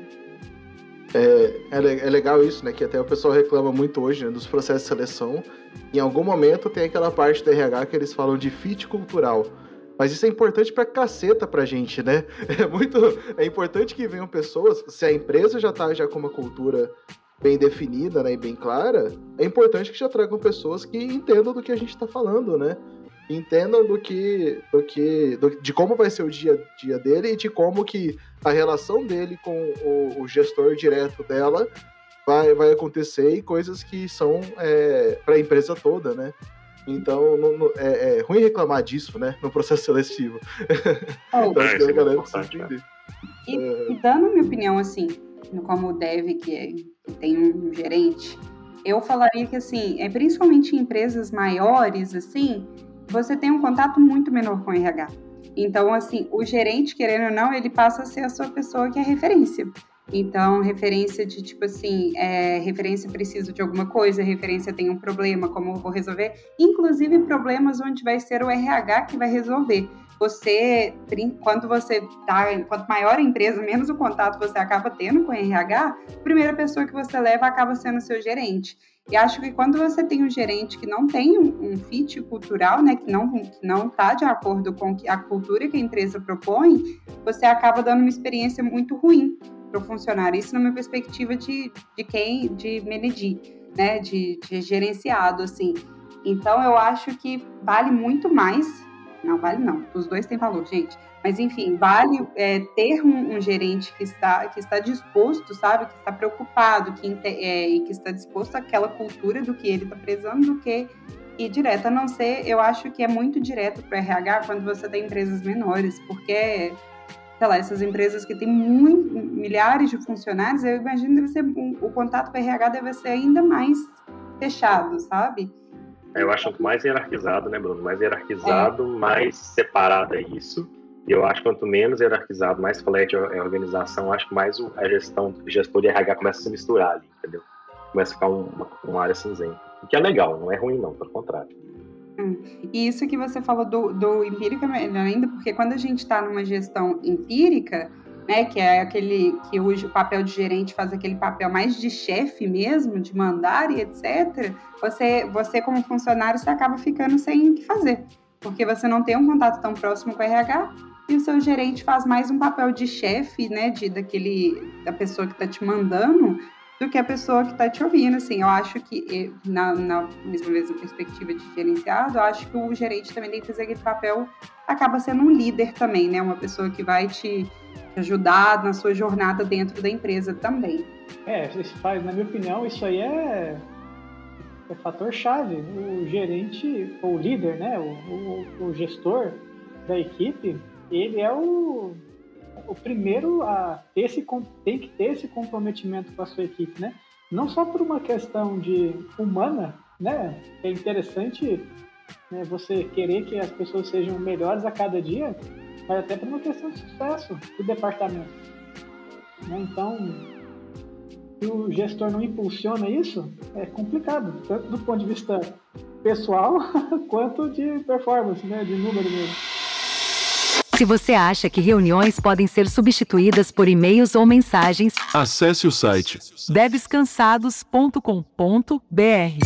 É, é, é, legal isso, né? Que até o pessoal reclama muito hoje né, dos processos de seleção. Em algum momento tem aquela parte do RH que eles falam de fit cultural. Mas isso é importante pra caceta pra gente, né? É muito. É importante que venham pessoas. Se a empresa já tá já com uma cultura bem definida né, e bem clara, é importante que já tragam pessoas que entendam do que a gente está falando, né? Entendam do que, do que, do, de como vai ser o dia a dia dele e de como que a relação dele com o, o gestor direto dela vai, vai acontecer e coisas que são é, para a empresa toda, né? Então, não, não, é, é, ruim reclamar disso, né? No processo seletivo. Oh, então, acho que a galera precisa entender. E, é... e, dando minha opinião, assim, como dev, que, é, que tem um gerente, eu falaria que, assim, é, principalmente em empresas maiores, assim, você tem um contato muito menor com o RH. Então, assim, o gerente, querendo ou não, ele passa a ser a sua pessoa que é referência. Então, referência de tipo assim, é, referência preciso de alguma coisa, referência tem um problema, como eu vou resolver? Inclusive problemas onde vai ser o RH que vai resolver. você, quando você tá, quanto maior a empresa, menos o contato você acaba tendo com o RH, a primeira pessoa que você leva acaba sendo seu gerente. E acho que quando você tem um gerente que não tem um, um fit cultural, né, que não que não está de acordo com a cultura que a empresa propõe, você acaba dando uma experiência muito ruim para o funcionário. Isso na minha perspectiva de, de quem, de manager, né, de, de gerenciado, assim. Então eu acho que vale muito mais. Não vale não. Os dois têm valor, gente. Mas enfim, vale é, ter um, um, gerente que está, que está disposto, sabe, que está preocupado, que é, e que está disposto àquela cultura do que ele está prezando, do que ir direto. A não ser, eu acho que é muito direto para o RH quando você tem empresas menores, porque sei lá, essas empresas que têm muito, milhares de funcionários, eu imagino deve ser um, o contato com o RH deve ser ainda mais fechado, sabe? Eu acho que mais hierarquizado, né, Bruno? Mais hierarquizado, é. mais separado é isso. E eu acho que quanto menos hierarquizado, mais flat é a organização, acho que mais a gestão, gestor de RH começa a se misturar ali, entendeu? Começa a ficar uma, uma área cinzenta. O que é legal, não é ruim não, pelo contrário. E isso que você falou do, do empírico é melhor ainda, porque quando a gente está numa gestão empírica, né, que é aquele que hoje o papel de gerente faz aquele papel mais de chefe mesmo, de mandar e etc., você, você como funcionário, você acaba ficando sem o que fazer, porque você não tem um contato tão próximo com o RH e o seu gerente faz mais um papel de chefe, né, de, daquele, da pessoa que está te mandando, do que a pessoa que está te ouvindo. Assim, eu acho que, na, na mesma mesma perspectiva de gerenciado, eu acho que o gerente também tem que fazer aquele papel, acaba sendo um líder também, né? Uma pessoa que vai te, ajudar na sua jornada dentro da empresa também. É, faz, na minha opinião, isso aí é, é fator chave. O gerente, ou líder, né? O, o, o gestor da equipe, ele é o o primeiro a esse, tem que ter esse comprometimento com a sua equipe, né? Não só por uma questão de humana, né? É interessante né, você querer que as pessoas sejam melhores a cada dia, mas até por uma questão de sucesso do departamento. Né? Então, se o gestor não impulsiona isso, é complicado, tanto do ponto de vista pessoal quanto de performance, né? De número mesmo. Se você acha que reuniões podem ser substituídas por e-mails ou mensagens, acesse o site debescansados.com.br.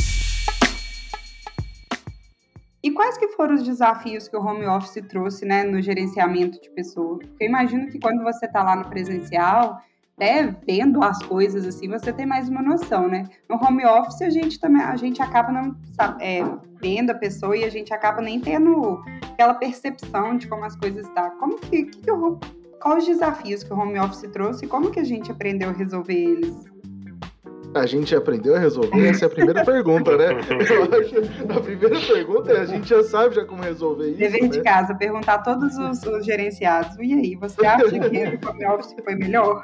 E quais que foram os desafios que o home office trouxe né, no gerenciamento de pessoas? Porque eu imagino que quando você está lá no presencial, até vendo as coisas assim, você tem mais uma noção, né? No home office a gente também a gente acaba não é, vendo a pessoa e a gente acaba nem tendo aquela percepção de como as coisas estão. Tá. Como que, que, o, quais os desafios que o home office trouxe e como que a gente aprendeu a resolver eles? A gente aprendeu a resolver? Essa é a primeira pergunta, né? Eu acho a primeira pergunta é a gente já sabe já como resolver isso. Dever né? de casa, perguntar a todos os, os gerenciados. E aí, você acha que o home office foi melhor?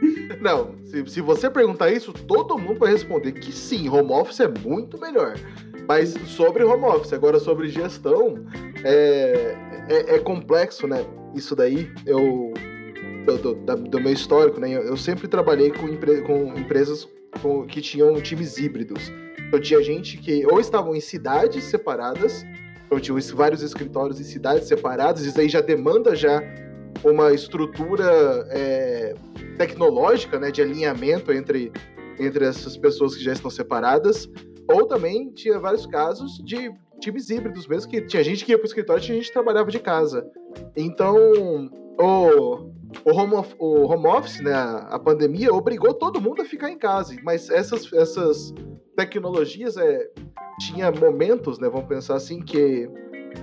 Não, se, se você perguntar isso, todo mundo vai responder que sim, home office é muito melhor. Mas sobre home office, agora sobre gestão, é, é, é complexo, né? Isso daí, eu. Do, do, do meu histórico, né? Eu, eu sempre trabalhei com, empre, com empresas com, que tinham times híbridos. Então tinha gente que ou estavam em cidades separadas, ou tinham vários escritórios em cidades separadas, isso aí já demanda já uma estrutura é, tecnológica, né, de alinhamento entre, entre essas pessoas que já estão separadas, ou também tinha vários casos de times híbridos mesmo, que tinha gente que ia para o escritório e tinha gente que trabalhava de casa. Então, o, o, home, of, o home office, né, a pandemia, obrigou todo mundo a ficar em casa, mas essas, essas tecnologias é, tinha momentos, né, vamos pensar assim, que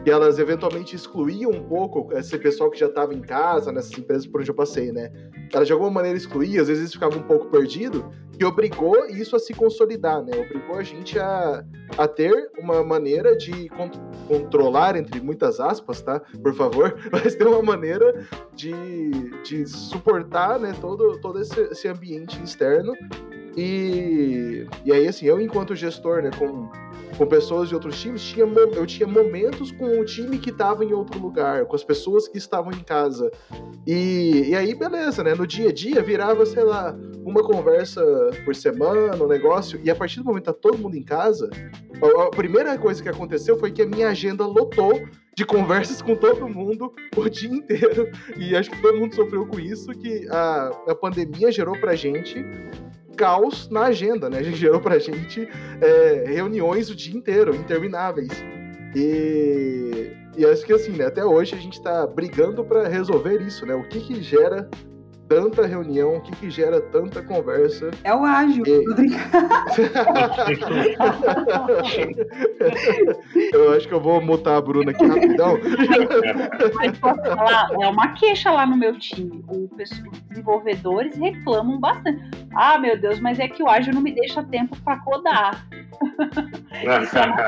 e elas eventualmente excluíam um pouco esse pessoal que já estava em casa, nessas empresas por onde eu passei, né? Elas de alguma maneira excluíam, às vezes ficava um pouco perdido, e obrigou isso a se consolidar, né? Obrigou a gente a, a ter uma maneira de con controlar, entre muitas aspas, tá? Por favor, mas ter uma maneira de, de suportar, né, todo, todo esse, esse ambiente externo. E, e aí, assim, eu enquanto gestor, né, com com pessoas de outros times, tinha, eu tinha momentos com o time que estava em outro lugar, com as pessoas que estavam em casa. E, e aí, beleza, né? No dia a dia virava, sei lá, uma conversa por semana, um negócio, e a partir do momento que tá todo mundo em casa, a, a primeira coisa que aconteceu foi que a minha agenda lotou de conversas com todo mundo o dia inteiro. E acho que todo mundo sofreu com isso, que a, a pandemia gerou pra gente caos na agenda, né? Gerou pra gente é, reuniões o dia inteiro, intermináveis. E, e acho que assim, né? Até hoje a gente tá brigando para resolver isso, né? O que que gera tanta reunião, o que, que gera tanta conversa. É o ágil. E... eu acho que eu vou mutar a Bruna aqui rapidão. Mas posso falar, é uma queixa lá no meu time. Os desenvolvedores reclamam bastante. Ah, meu Deus, mas é que o ágil não me deixa tempo para codar. Isso é muito.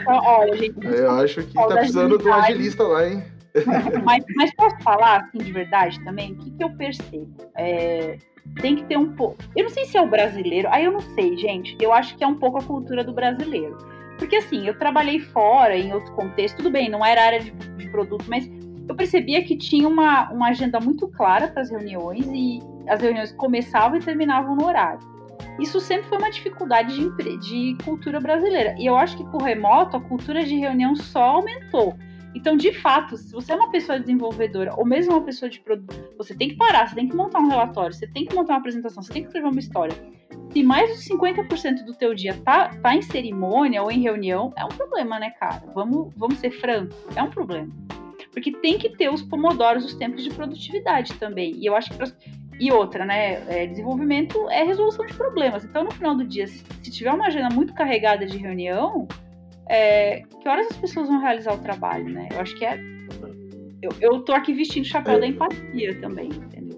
Então, olha, gente, eu acho que tá precisando do agilista lá, hein? mas, mas posso falar, assim, de verdade também? O que, que eu percebo? É, tem que ter um pouco. Eu não sei se é o brasileiro. Aí eu não sei, gente. Eu acho que é um pouco a cultura do brasileiro. Porque assim, eu trabalhei fora, em outro contexto, tudo bem, não era área de, de produto, mas eu percebia que tinha uma, uma agenda muito clara para as reuniões e as reuniões começavam e terminavam no horário. Isso sempre foi uma dificuldade de, de cultura brasileira. E eu acho que com o remoto, a cultura de reunião só aumentou. Então, de fato, se você é uma pessoa desenvolvedora ou mesmo uma pessoa de produto, você tem que parar, você tem que montar um relatório, você tem que montar uma apresentação, você tem que escrever uma história. Se mais de 50% do teu dia tá, tá em cerimônia ou em reunião, é um problema, né, cara? Vamos, vamos ser francos, é um problema. Porque tem que ter os pomodoros, os tempos de produtividade também. E eu acho que. E outra, né? É, desenvolvimento é resolução de problemas. Então, no final do dia, se, se tiver uma agenda muito carregada de reunião, é, que horas as pessoas vão realizar o trabalho, né? Eu acho que é. Eu, eu tô aqui vestindo o chapéu é. da empatia também, entendeu?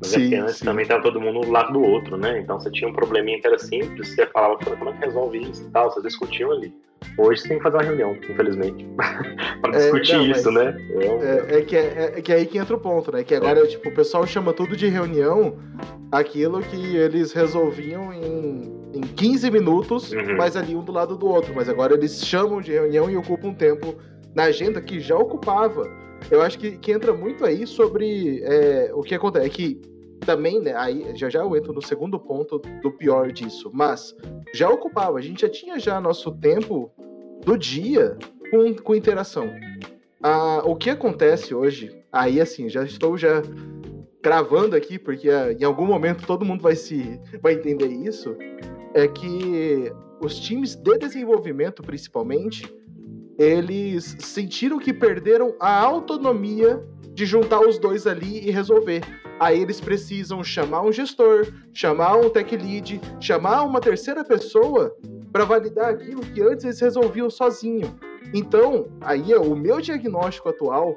Mas sim, é que antes sim. também tava todo mundo do lado do outro, né? Então você tinha um probleminha que era simples, você falava, como é que resolve isso e tal, vocês discutiam ali. Hoje você tem que fazer uma reunião, infelizmente, para é, discutir não, isso, né? É, é, que é, é, que é aí que entra o ponto, né? Que agora, tipo, o pessoal chama tudo de reunião aquilo que eles resolviam em, em 15 minutos, uhum. mas ali um do lado do outro. Mas agora eles chamam de reunião e ocupam um tempo na agenda que já ocupava. Eu acho que, que entra muito aí sobre é, o que acontece. É que também, né, aí já já eu entro no segundo ponto do pior disso, mas já ocupava, a gente já tinha já nosso tempo do dia com, com interação. Ah, o que acontece hoje, aí assim, já estou já gravando aqui, porque ah, em algum momento todo mundo vai se vai entender isso, é que os times de desenvolvimento, principalmente, eles sentiram que perderam a autonomia de juntar os dois ali e resolver. Aí eles precisam chamar um gestor, chamar um tech lead, chamar uma terceira pessoa para validar aquilo que antes eles resolviam sozinho. Então, aí é o meu diagnóstico atual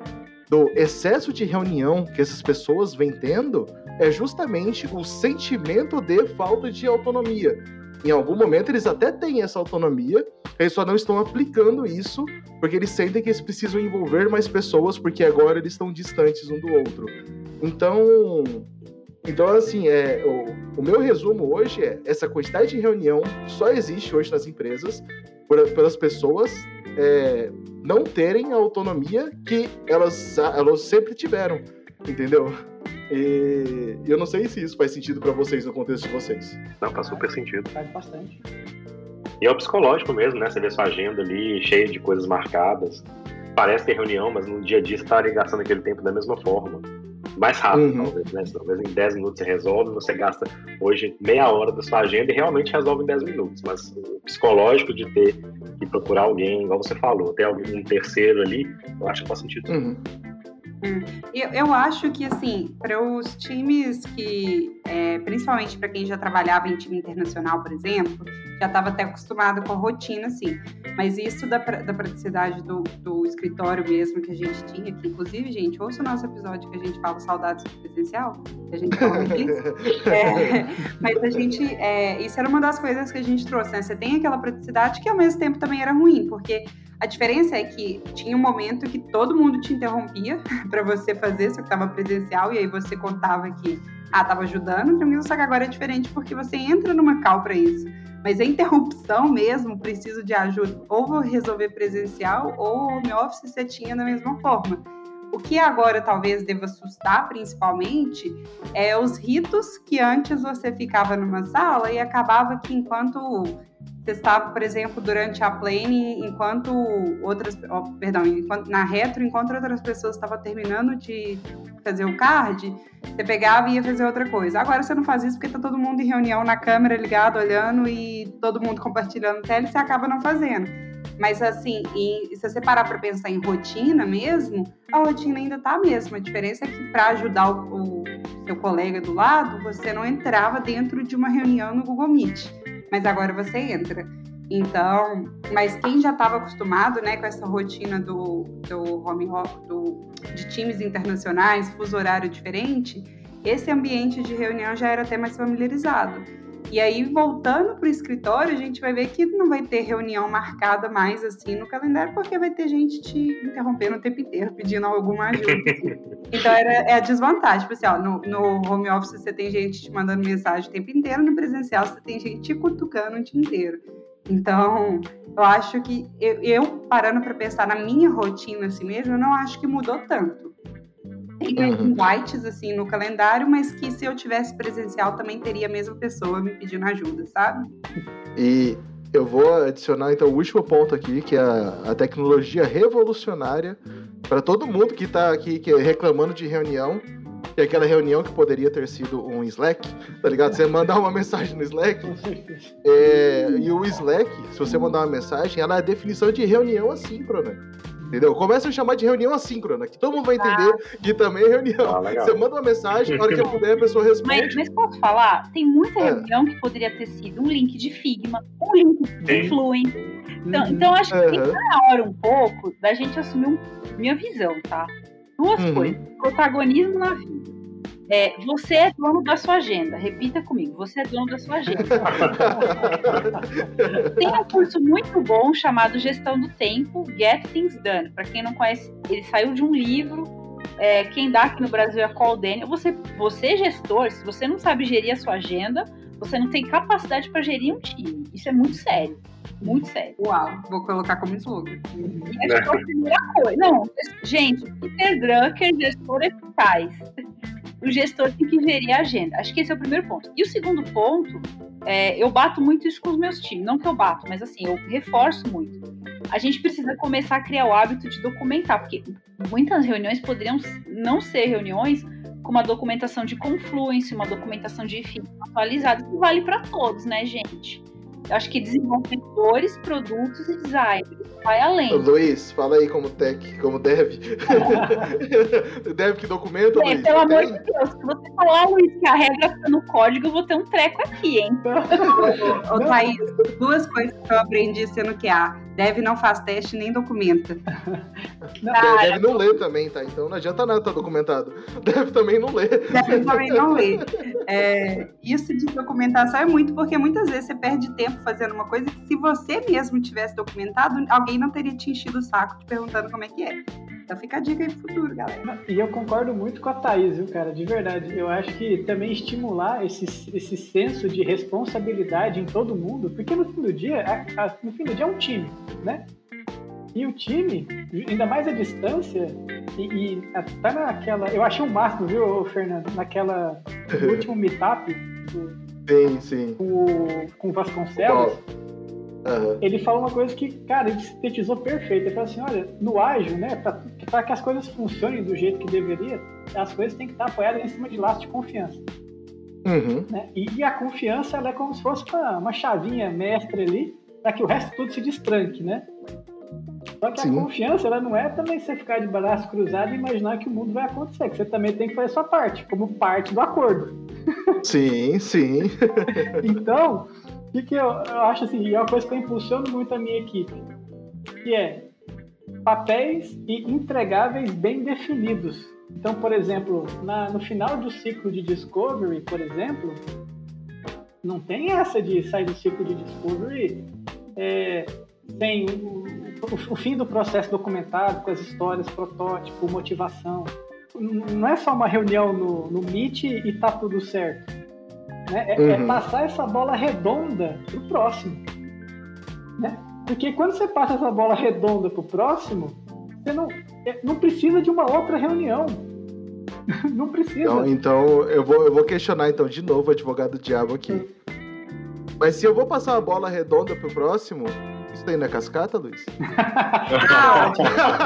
do excesso de reunião que essas pessoas vêm tendo é justamente o sentimento de falta de autonomia. Em algum momento eles até têm essa autonomia, eles só não estão aplicando isso porque eles sentem que eles precisam envolver mais pessoas porque agora eles estão distantes um do outro. Então, então assim, é, o, o meu resumo hoje é essa quantidade de reunião só existe hoje nas empresas pelas pessoas é, não terem a autonomia que elas, elas sempre tiveram, entendeu? E eu não sei se isso faz sentido para vocês no contexto de vocês. Não, faz super sentido. Faz bastante. E é o psicológico mesmo, né? Você vê sua agenda ali cheia de coisas marcadas. Parece ter reunião, mas no dia a dia você está gastando aquele tempo da mesma forma. Mais rápido, uhum. talvez, né? Talvez em 10 minutos você resolve, você gasta hoje meia hora da sua agenda e realmente resolve em 10 minutos. Mas o psicológico de ter que procurar alguém, igual você falou, ter algum um terceiro ali, eu acho que faz sentido. Uhum. Hum. Eu, eu acho que, assim, para os times que, é, principalmente para quem já trabalhava em time internacional, por exemplo, já estava até acostumado com a rotina, assim. Mas isso da, da praticidade do, do escritório mesmo que a gente tinha, que inclusive, gente, ouça o nosso episódio que a gente fala saudades do presencial, que a gente fala disso. é, mas a gente, é, isso era uma das coisas que a gente trouxe, né? Você tem aquela praticidade que ao mesmo tempo também era ruim, porque a diferença é que tinha um momento que todo mundo te interrompia para você fazer, só que estava presencial, e aí você contava que, ah, estava ajudando, tranquilo, só que agora é diferente porque você entra numa cal para isso. Mas a interrupção mesmo, preciso de ajuda, ou vou resolver presencial, ou home office você tinha da mesma forma. O que agora talvez deva assustar principalmente é os ritos que antes você ficava numa sala e acabava que enquanto você estava, por exemplo, durante a plane, enquanto outras, oh, perdão, enquanto, na retro, enquanto outras pessoas estavam terminando de fazer o card, você pegava e ia fazer outra coisa. Agora você não faz isso porque tá todo mundo em reunião na câmera ligado, olhando e todo mundo compartilhando tela e você acaba não fazendo. Mas assim, e, se você parar para pensar em rotina mesmo, a rotina ainda tá a mesma. A diferença é que para ajudar o, o seu colega do lado, você não entrava dentro de uma reunião no Google Meet mas agora você entra. Então, mas quem já estava acostumado, né, com essa rotina do, do home do, de times internacionais, fuso horário diferente, esse ambiente de reunião já era até mais familiarizado. E aí, voltando para o escritório, a gente vai ver que não vai ter reunião marcada mais assim no calendário, porque vai ter gente te interrompendo o tempo inteiro, pedindo alguma ajuda. Assim. Então, era, é a desvantagem. Tipo assim, ó, no, no, home office você tem gente te mandando mensagem o tempo inteiro, no presencial você tem gente te cutucando o dia inteiro. Então, eu acho que eu, eu parando para pensar na minha rotina assim mesmo, eu não acho que mudou tanto tem uhum. invites assim no calendário, mas que se eu tivesse presencial também teria a mesma pessoa me pedindo ajuda, sabe? E eu vou adicionar então o último ponto aqui, que é a, a tecnologia revolucionária para todo mundo que está aqui que é reclamando de reunião. E aquela reunião que poderia ter sido um Slack, tá ligado? Você mandar uma mensagem no Slack. É, e o Slack, se você mandar uma mensagem, ela é a definição de reunião assíncrona. Entendeu? Começa a chamar de reunião assíncrona, que todo mundo vai entender ah. que também é reunião. Ah, você manda uma mensagem, na hora que eu puder, a pessoa responde. Mas, mas posso falar? Tem muita é. reunião que poderia ter sido um link de Figma, um link de Fluent. Então, uhum. então acho que uhum. tem na hora um pouco da gente assumir um, minha visão, tá? Duas uhum. coisas. Protagonismo na vida. É, você é dono da sua agenda. Repita comigo. Você é dono da sua agenda. Tem um curso muito bom chamado Gestão do Tempo, Get Things Done. Para quem não conhece, ele saiu de um livro. É, quem dá aqui no Brasil é a Call Daniel. Você, você, gestor, se você não sabe gerir a sua agenda, você não tem capacidade para gerir um time. Isso é muito sério. Muito sério. Uau, vou colocar como slogan. Essa é a primeira coisa. Não, gente, Peter Drucker, gestor eficaz o gestor tem que gerir a agenda. Acho que esse é o primeiro ponto. E o segundo ponto, é, eu bato muito isso com os meus times. Não que eu bato, mas assim, eu reforço muito. A gente precisa começar a criar o hábito de documentar, porque muitas reuniões poderiam não ser reuniões com uma documentação de confluência, uma documentação de FII atualizada, que vale para todos, né, gente? Eu acho que desenvolvedores, produtos e designers. Vai além. Luiz, fala aí como tech, como dev. dev que documenta, é, Luiz? Pelo amor de Deus, se você falar, Luiz, que a regra tá no código, eu vou ter um treco aqui, hein? Ô, Thaís, duas coisas que eu aprendi sendo que a Deve não faz teste nem documenta. Não, deve não lê também, tá? Então não adianta nada estar tá documentado. Deve também não ler. Deve também não ler. É, isso de documentação é muito porque muitas vezes você perde tempo fazendo uma coisa que se você mesmo tivesse documentado, alguém não teria te enchido o saco te perguntando como é que é. Então fica a dica aí pro futuro, galera. E eu concordo muito com a Thaís, viu, cara? De verdade. Eu acho que também estimular esse, esse senso de responsabilidade em todo mundo, porque no fim do dia, a, a, no fim do dia é um time, né? E o time, ainda mais a distância, e, e tá naquela. Eu achei o um máximo, viu, Fernando? Naquela. No último meetup do, sim, sim. Com, com o Vasconcelos. Uhum. Ele fala uma coisa que, cara, ele sintetizou perfeito. Ele fala assim: olha, no ágil, né, para que as coisas funcionem do jeito que deveria, as coisas têm que estar apoiadas em cima de laço de confiança. Uhum. Né? E, a confiança ela é como se fosse uma, uma chavinha mestre ali, para que o resto tudo se destranque, né? Só que Sim. a confiança ela não é também você ficar de braço cruzado e imaginar que o mundo vai acontecer, que você também tem que fazer a sua parte, como parte do acordo. Sim, sim. então, o que, eu, eu acho assim, e é uma coisa que eu impulsiono muito a minha equipe, que é papéis e entregáveis bem definidos. Então, por exemplo, na, no final do ciclo de Discovery, por exemplo, não tem essa de sair do ciclo de Discovery é, sem o, o, o, fim do processo documentado, com as histórias, protótipo, motivação. Não é só uma reunião no, no Meet e tá tudo certo. Né? É, é uhum. é, passar essa bola redonda pro próximo. Né? Porque quando você passa essa bola redonda pro próximo, Você não, é, não precisa de uma outra reunião. não precisa. Então, então eu, vou, eu vou questionar então de novo o advogado diabo aqui. Mas se eu vou passar uma bola redonda pro próximo, isso daí não é cascata, Luiz?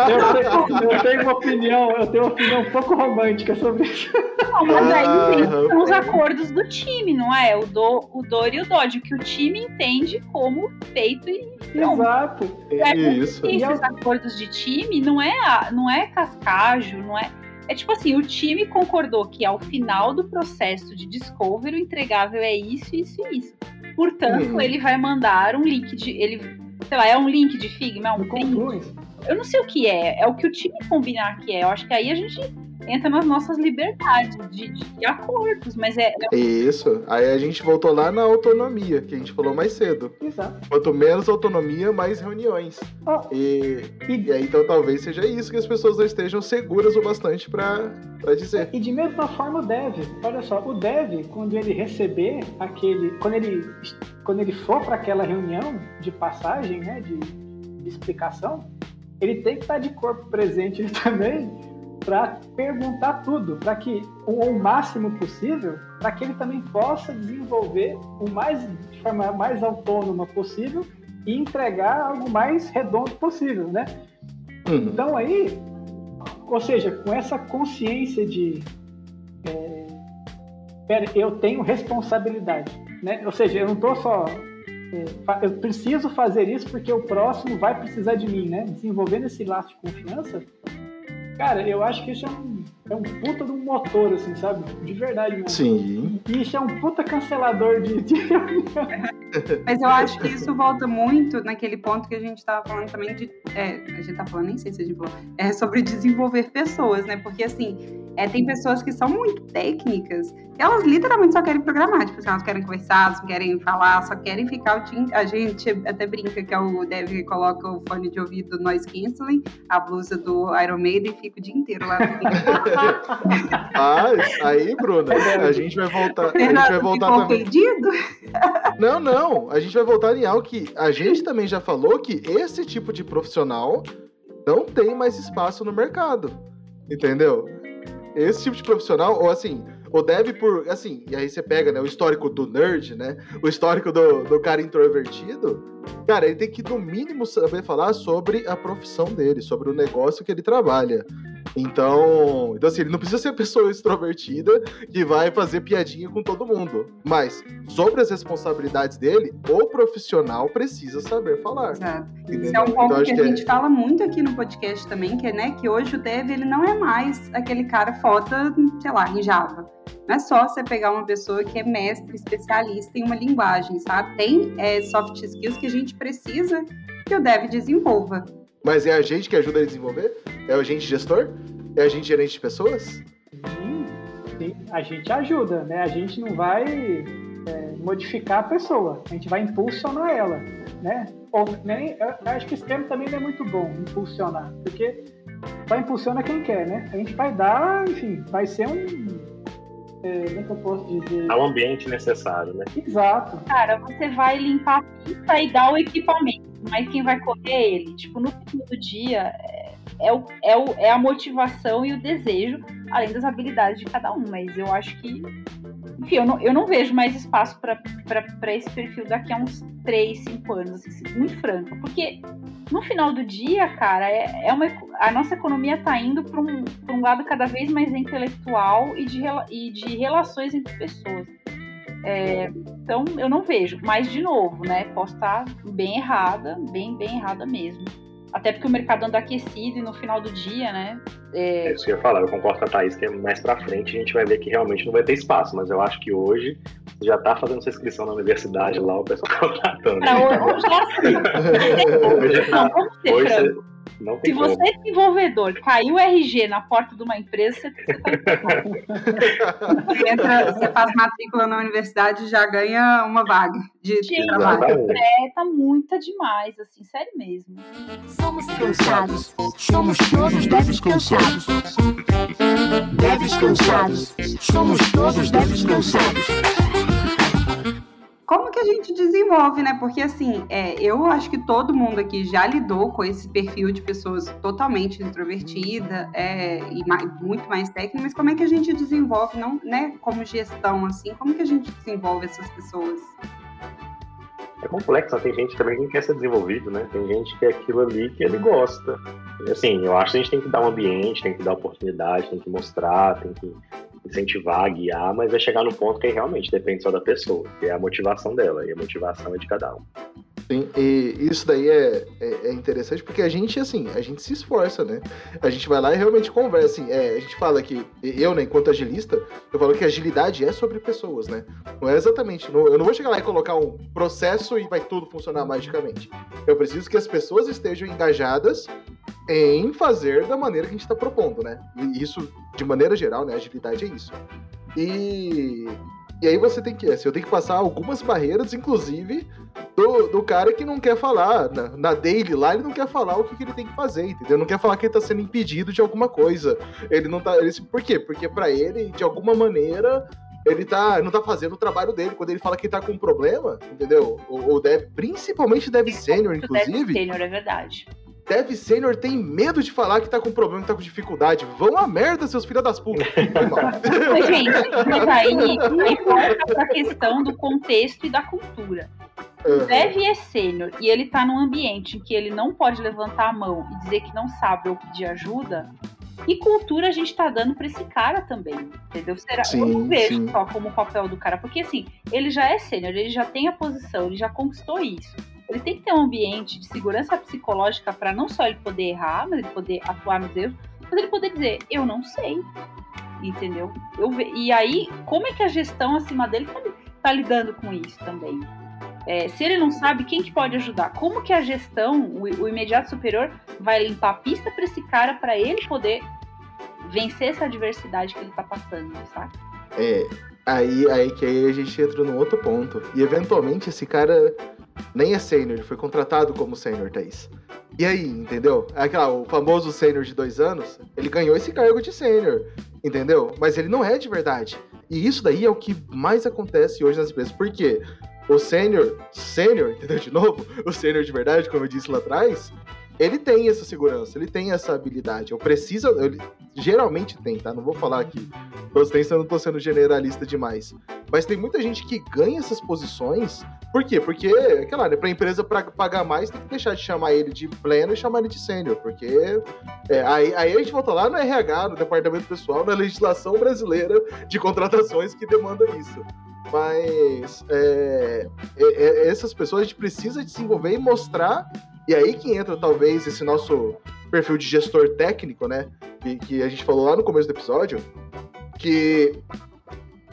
eu, tenho, eu, tenho, uma opinião, eu tenho uma opinião um pouco romântica sobre isso. Não, mas aí ah, são os acordos do time, não é? O, do, o Dor e o Dodge, que o time entende como feito e. Exato. É, isso. Esses acordos de time não é, não é cascajo, não é. É tipo assim, o time concordou que ao final do processo de discovery o entregável é isso, isso e isso. Portanto, uhum. ele vai mandar um link de. Ele, sei lá, é um link de Figma, é um print. Eu não sei o que é, é o que o time combinar que é. Eu acho que aí a gente entra nas nossas liberdades de, de acordos, mas é, é, Isso. Aí a gente voltou lá na autonomia, que a gente falou mais cedo. Exato. Quanto menos autonomia, mais reuniões. Oh. E, e... e aí, então talvez seja isso que as pessoas não estejam seguras o bastante para dizer. E de mesma forma o dev. Olha só, o dev, quando ele receber aquele. Quando ele, quando ele for para aquela reunião de passagem, né? De, de explicação, ele tem que estar de corpo presente também para perguntar tudo, para que o, máximo possível, para que ele também possa desenvolver o mais de forma mais autônoma possível e entregar algo mais redondo possível, né? Uhum. Então aí, ou seja, com essa consciência de é, eu tenho responsabilidade, né? Ou seja, eu não estou só eu preciso fazer isso porque o próximo vai precisar de mim, né? Desenvolvendo esse laço de confiança, Cara, eu acho que isso é um, é um puta de um motor, assim, sabe? De verdade mesmo. Sim. E isso é um puta cancelador de, de Mas eu acho que isso volta muito naquele ponto que a gente estava falando também de. É, a gente tá falando, nem sei se a gente falou. É sobre desenvolver pessoas, né? Porque assim é, tem pessoas que são muito técnicas, que elas literalmente só querem programar, tipo assim, elas querem conversar, só querem falar, só querem ficar o dia A gente até brinca que é o Dev que coloca o fone de ouvido noise canceling, a blusa do Iron Maiden e fica o dia inteiro lá Ah, aí, Bruna, a gente vai voltar. A gente vai voltar também. Não, não, a gente vai voltar em algo que a gente também já falou que esse tipo de profissional não tem mais espaço no mercado. Entendeu? Esse tipo de profissional, ou assim, ou deve por, assim, e aí você pega, né, o histórico do nerd, né, o histórico do, do cara introvertido, cara, ele tem que, no mínimo, saber falar sobre a profissão dele, sobre o negócio que ele trabalha. Então, então assim, ele não precisa ser a pessoa extrovertida que vai fazer piadinha com todo mundo. Mas, sobre as responsabilidades dele, o profissional precisa saber falar. Exato. Isso é um ponto então, que a que gente é... fala muito aqui no podcast também, que é né, que hoje o dev ele não é mais aquele cara foda, sei lá, em Java. Não é só você pegar uma pessoa que é mestre, especialista em uma linguagem, sabe? Tem é, soft skills que a gente precisa que o dev desenvolva. Mas é a gente que ajuda a desenvolver? É o agente gestor? É a gente gerente de pessoas? Sim, sim. a gente ajuda, né? A gente não vai é, modificar a pessoa, a gente vai impulsionar ela, né? Ou, nem, eu acho que esse termo também não é muito bom, impulsionar, porque só impulsiona quem quer, né? A gente vai dar, enfim, vai ser um, é, como é que eu posso dizer? Ao ambiente necessário, né? Exato. Cara, você vai limpar a pista e dar o equipamento, mas quem vai correr é ele. Tipo, no fim do dia, é, é, o, é, o, é a motivação e o desejo, além das habilidades de cada um. Mas eu acho que enfim, eu não, eu não vejo mais espaço para esse perfil daqui a uns 3, 5 anos, assim, muito franca. Porque no final do dia, cara, é, é uma, a nossa economia está indo para um, um lado cada vez mais intelectual e de, e de relações entre pessoas. É, então eu não vejo, mas de novo, né? Posso estar bem errada, bem, bem errada mesmo. Até porque o mercado anda aquecido e no final do dia, né? É... é isso que eu ia falar, eu concordo com a Thaís que é mais pra frente a gente vai ver que realmente não vai ter espaço, mas eu acho que hoje já tá fazendo sua inscrição na universidade lá, o pessoal tá contratando. Pra hoje, hoje, já, não, vamos ser hoje, não tem Se como. você é desenvolvedor, caiu o RG na porta de uma empresa, você, você, entra, você faz matrícula na universidade e já ganha uma vaga de Gente, trabalho. É, tá muita demais, assim, sério mesmo. Somos cansados. Somos todos devs cansados. Devs cansados. Somos todos devs cansados. Como que a gente desenvolve, né? Porque assim, é, eu acho que todo mundo aqui já lidou com esse perfil de pessoas totalmente introvertida é, e mais, muito mais técnica, mas como é que a gente desenvolve, não, né? Como gestão, assim, como que a gente desenvolve essas pessoas? É complexo, tem gente também que quer ser desenvolvido, né? Tem gente que é aquilo ali que ele gosta. Assim, eu acho que a gente tem que dar um ambiente, tem que dar oportunidade, tem que mostrar, tem que incentivar, guiar, mas vai chegar no ponto que realmente depende só da pessoa, que é a motivação dela, e a motivação é de cada um. Sim, e isso daí é, é, é, interessante porque a gente, assim, a gente se esforça, né? A gente vai lá e realmente conversa, assim, é, a gente fala que, eu, né, enquanto agilista, eu falo que agilidade é sobre pessoas, né? Não é exatamente, não, eu não vou chegar lá e colocar um processo e vai tudo funcionar magicamente. Eu preciso que as pessoas estejam engajadas em fazer da maneira que a gente está propondo, né? E isso, de maneira geral, né? Agilidade é isso. E, e aí você tem que, assim, eu tenho que passar algumas barreiras, inclusive do, do cara que não quer falar na, na daily lá, ele não quer falar o que, que ele tem que fazer, entendeu? Não quer falar que ele está sendo impedido de alguma coisa. Ele não tá, ele, por quê? Porque para ele, de alguma maneira, ele tá, não tá fazendo o trabalho dele. Quando ele fala que tá com um problema, entendeu? Ou, ou deve, principalmente deve sênior, inclusive. Deve sênior, é verdade. Dev Sênior tem medo de falar que tá com problema, que tá com dificuldade. Vão a merda, seus filhos das putas. mas, gente, mas aí, aí volta questão do contexto e da cultura. Uhum. O Dev é sênior e ele tá num ambiente em que ele não pode levantar a mão e dizer que não sabe ou pedir ajuda. E cultura a gente tá dando pra esse cara também, entendeu? Será, sim, eu não vejo sim. só como o papel do cara, porque assim, ele já é sênior, ele já tem a posição, ele já conquistou isso ele tem que ter um ambiente de segurança psicológica para não só ele poder errar, mas ele poder atuar nos erros, mas ele poder dizer, eu não sei. Entendeu? Eu, e aí, como é que a gestão acima dele tá, tá lidando com isso também? É, se ele não sabe, quem que pode ajudar? Como que a gestão, o, o imediato superior, vai limpar a pista para esse cara para ele poder vencer essa adversidade que ele tá passando, sabe? É, aí, aí que aí a gente entra num outro ponto. E eventualmente esse cara nem é sênior, ele foi contratado como sênior, Thaís. E aí, entendeu? Aquela, o famoso sênior de dois anos, ele ganhou esse cargo de sênior, entendeu? Mas ele não é de verdade. E isso daí é o que mais acontece hoje nas empresas. Por quê? O sênior, sênior, entendeu? De novo, o sênior de verdade, como eu disse lá atrás, ele tem essa segurança, ele tem essa habilidade. Eu preciso. Ele, geralmente tem, tá? Não vou falar aqui. Têm, eu não tô sendo generalista demais. Mas tem muita gente que ganha essas posições. Por quê? Porque, aquela, né? Pra empresa pra pagar mais, tem que deixar de chamar ele de pleno e chamar ele de sênior. Porque é, aí, aí a gente volta lá no RH, no departamento pessoal, na legislação brasileira de contratações que demanda isso. Mas é, é, é essas pessoas a gente precisa desenvolver e mostrar e aí que entra talvez esse nosso perfil de gestor técnico, né? Que, que a gente falou lá no começo do episódio, que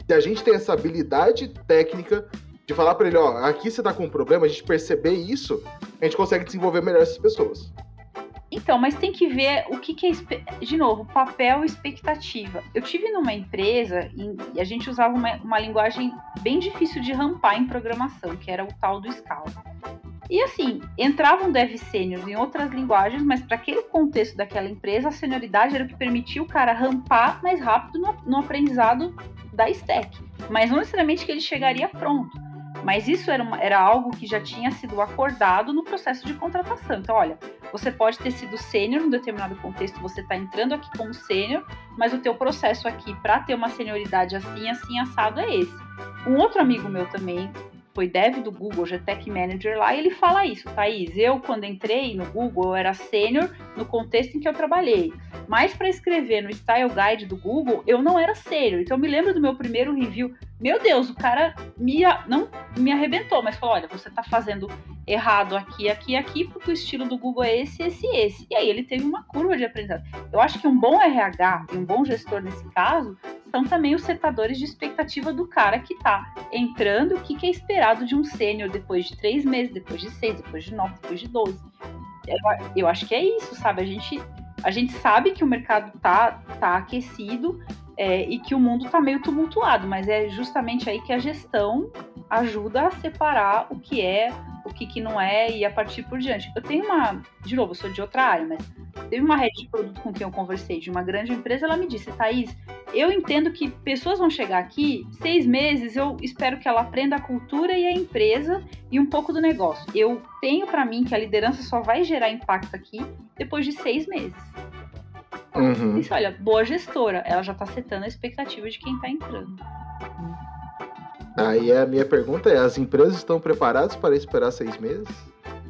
se a gente tem essa habilidade técnica de falar para ele, ó, aqui você tá com um problema, a gente perceber isso, a gente consegue desenvolver melhor essas pessoas. Então, mas tem que ver o que, que é. De novo, papel e expectativa. Eu tive numa empresa e a gente usava uma, uma linguagem bem difícil de rampar em programação, que era o tal do Scala. E assim, entravam dev sênior em outras linguagens, mas para aquele contexto daquela empresa, a senioridade era o que permitia o cara rampar mais rápido no, no aprendizado da stack. Mas não necessariamente que ele chegaria pronto. Mas isso era, uma, era algo que já tinha sido acordado no processo de contratação. Então, olha, você pode ter sido sênior num determinado contexto, você está entrando aqui como sênior, mas o teu processo aqui para ter uma senioridade assim, assim, assado é esse. Um outro amigo meu também, foi dev do Google, GTech Manager lá, e ele fala isso, Thaís. Eu, quando entrei no Google, eu era sênior no contexto em que eu trabalhei. Mas para escrever no Style Guide do Google, eu não era sênior. Então eu me lembro do meu primeiro review. Meu Deus, o cara me, não me arrebentou, mas falou: olha, você está fazendo errado aqui, aqui, aqui, porque o estilo do Google é esse, esse, esse. E aí ele teve uma curva de aprendizado. Eu acho que um bom RH e um bom gestor nesse caso são também os setadores de expectativa do cara que está entrando, o que, que é esperado de um sênior depois de três meses, depois de seis, depois de nove, depois de doze. Eu, eu acho que é isso, sabe? A gente, a gente sabe que o mercado tá, tá aquecido é, e que o mundo tá meio tumultuado, mas é justamente aí que a gestão ajuda a separar o que é, que, que não é e a partir por diante. Eu tenho uma, de novo, eu sou de outra área, mas teve uma rede de produto com quem eu conversei, de uma grande empresa, ela me disse, Thaís, eu entendo que pessoas vão chegar aqui, seis meses, eu espero que ela aprenda a cultura e a empresa e um pouco do negócio. Eu tenho para mim que a liderança só vai gerar impacto aqui depois de seis meses. Uhum. Isso, olha, boa gestora, ela já tá setando a expectativa de quem tá entrando. Aí a minha pergunta é: as empresas estão preparadas para esperar seis meses?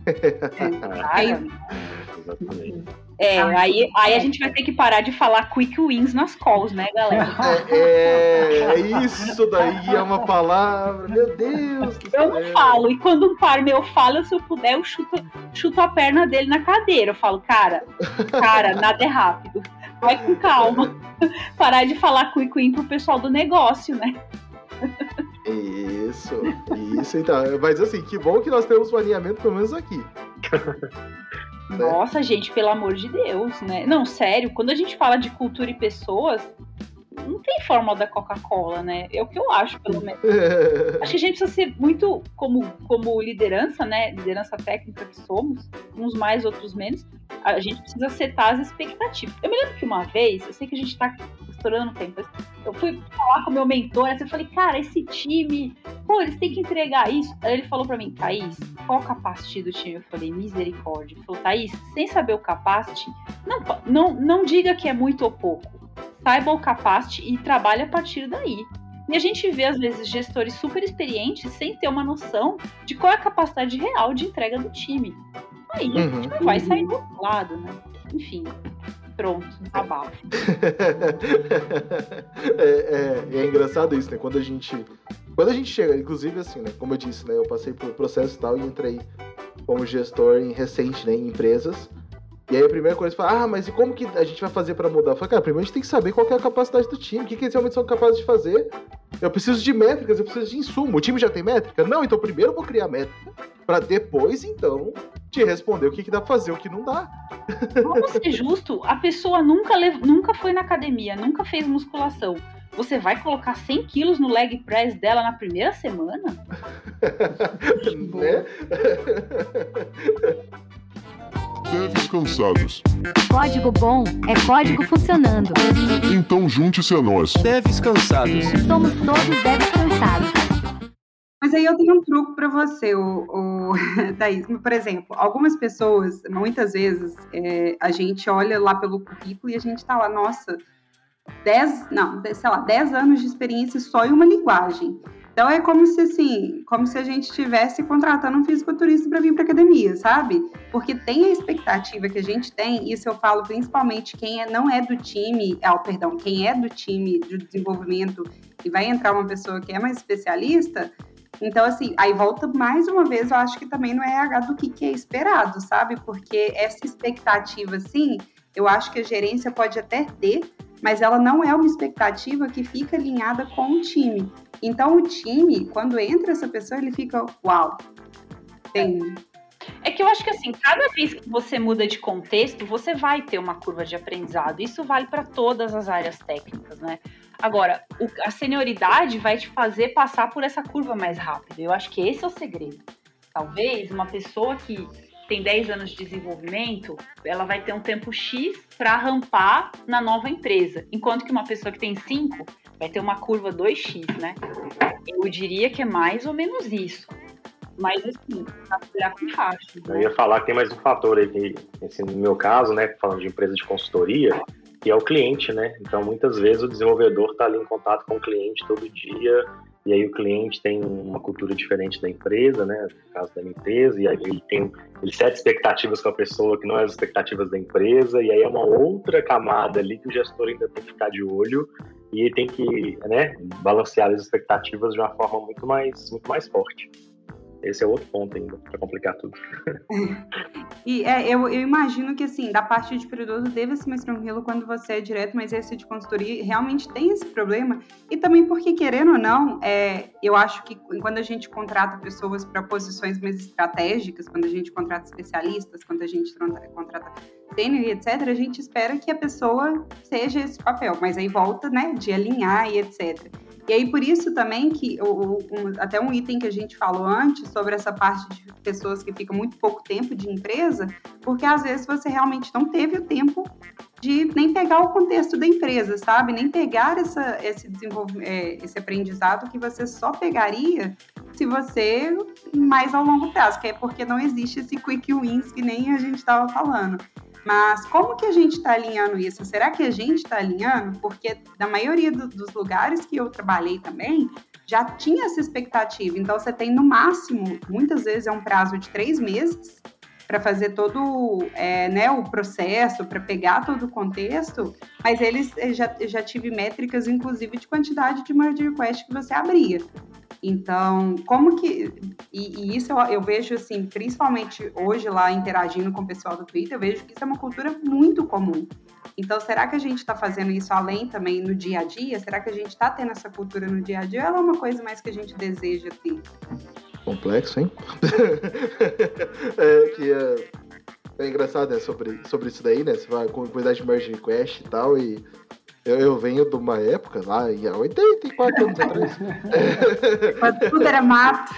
Cara, Exatamente. é, aí, aí a gente vai ter que parar de falar quick wins nas calls, né, galera? É, é isso daí é uma palavra, meu Deus. do Eu não céu. falo, e quando um par meu fala, se eu puder, eu chuto, chuto a perna dele na cadeira. Eu falo, cara, cara, nada é rápido. Vai com calma. Parar de falar quick win pro pessoal do negócio, né? Isso, isso então. Mas assim, que bom que nós temos um alinhamento pelo menos aqui. Nossa, gente, pelo amor de Deus, né? Não, sério, quando a gente fala de cultura e pessoas, não tem fórmula da Coca-Cola, né? É o que eu acho, pelo menos. Acho que a gente precisa ser muito, como, como liderança, né? Liderança técnica que somos, uns mais, outros menos. A gente precisa setar as expectativas. Eu me lembro que uma vez, eu sei que a gente tá estourando tempo, mas eu fui falar com o meu mentor, assim, eu falei, cara, esse time, pô, eles têm que entregar isso. Aí ele falou pra mim, Thaís, qual o capacity do time? Eu falei, misericórdia. Ele falou, Thaís, sem saber o capacity, não, não, não diga que é muito ou pouco. Saiba o capacity e trabalhe a partir daí. E a gente vê, às vezes, gestores super experientes sem ter uma noção de qual é a capacidade real de entrega do time. Aí a gente Uhum. não vai sair do outro lado, né? Enfim, pronto, abafo. é, é, é engraçado isso, né? Quando a gente. Quando a gente chega, inclusive assim, né? Como eu disse, né? Eu passei por processo e tal e entrei como gestor em recente, né? Em empresas. E aí a primeira coisa fala, ah, mas e como que a gente vai fazer pra mudar? Eu falei, cara, primeiro a gente tem que saber qual que é a capacidade do time, o que, que eles realmente são capazes de fazer. Eu preciso de métricas, eu preciso de insumo. O time já tem métrica? Não, então primeiro eu vou criar métrica, pra depois, então, te responder o que, que dá pra fazer, o que não dá. Vamos ser justo, a pessoa nunca, lev- nunca foi na academia, nunca fez musculação. Você vai colocar 100 quilos no leg press dela na primeira semana? né? Devs cansados. Código bom é código funcionando. Então junte-se a nós. Devs cansados. Somos todos devs cansados. Mas aí eu tenho um truque para você, o, o Thaís. Por exemplo, algumas pessoas, muitas vezes, é, a gente olha lá pelo currículo e a gente tá lá, nossa, 10, não, sei lá, 10 anos de experiência só em uma linguagem. Então é como se assim, como se a gente estivesse contratando um fisiculturista para vir para academia, sabe? Porque tem a expectativa que a gente tem, isso eu falo principalmente quem é, não é do time, ah, perdão, quem é do time de desenvolvimento e vai entrar uma pessoa que é mais especialista, então, assim, aí volta mais uma vez, eu acho que também no RH do que, que é esperado, sabe? Porque essa expectativa, assim, eu acho que a gerência pode até ter, mas ela não é uma expectativa que fica alinhada com o time. Então, o time, quando entra essa pessoa, ele fica, uau, tem. É que eu acho que assim, cada vez que você muda de contexto, você vai ter uma curva de aprendizado. Isso vale para todas as áreas técnicas, né? Agora, o- a senioridade vai te fazer passar por essa curva mais rápido. Eu acho que esse é o segredo. Talvez uma pessoa que tem 10 anos de desenvolvimento, ela vai ter um tempo X para rampar na nova empresa, enquanto que uma pessoa que tem 5 vai ter uma curva 2x, né? Eu diria que é mais ou menos isso. Mas assim, olhar com faixa. Eu ia falar que tem mais um fator aí, esse, no meu caso, né, falando de empresa de consultoria, que é o cliente, né? Então, muitas vezes o desenvolvedor está ali em contato com o cliente todo dia, e aí o cliente tem uma cultura diferente da empresa, né? No caso da minha empresa, e aí ele tem ele sete expectativas com a pessoa que não é as expectativas da empresa, e aí é uma outra camada ali que o gestor ainda tem que ficar de olho e tem que, né, balancear as expectativas de uma forma muito mais, muito mais forte. Esse é outro ponto ainda, para complicar tudo. E é, eu, eu imagino que, assim, da parte de perigoso deve ser mais tranquilo quando você é direto, mas esse de consultoria realmente tem esse problema. E também porque, querendo ou não, é, eu acho que quando a gente contrata pessoas para posições mais estratégicas, quando a gente contrata especialistas, quando a gente contrata- e etc., a gente espera que a pessoa seja esse papel. Mas aí volta, né, de alinhar e etc. E aí, por isso também que o, um- até um item que a gente falou antes sobre essa parte de pessoas que ficam muito pouco tempo de empresa, porque às vezes você realmente não teve o tempo de nem pegar o contexto da empresa, sabe? Nem pegar essa, esse, é, esse aprendizado que você só pegaria se você mais ao longo prazo, que é porque não existe esse quick wins que nem a gente estava falando. Mas como que a gente está alinhando isso? Será que a gente está alinhando? Porque na maioria do, dos lugares que eu trabalhei também, já tinha essa expectativa. Então você tem no máximo, muitas vezes é um prazo de três meses, para fazer todo é, né, o processo, para pegar todo o contexto, mas eles eh, já, já tive métricas, inclusive, de quantidade de merge request que você abria. Então, como que. E, e isso eu, eu, vejo, assim, principalmente hoje lá interagindo com o pessoal do Twitter, eu vejo que isso é uma cultura muito comum. Então, será que a gente está fazendo isso além também no dia a dia? Será que a gente está tendo essa cultura no dia a dia? Ou ela é uma coisa mais que a gente deseja ter? Complexo, hein? é que é, é engraçado, né, sobre, sobre isso daí, né? Você vai com comunidade de merge request e tal, e eu, eu, venho de uma época lá, há 84 anos atrás. Quando tudo era mato.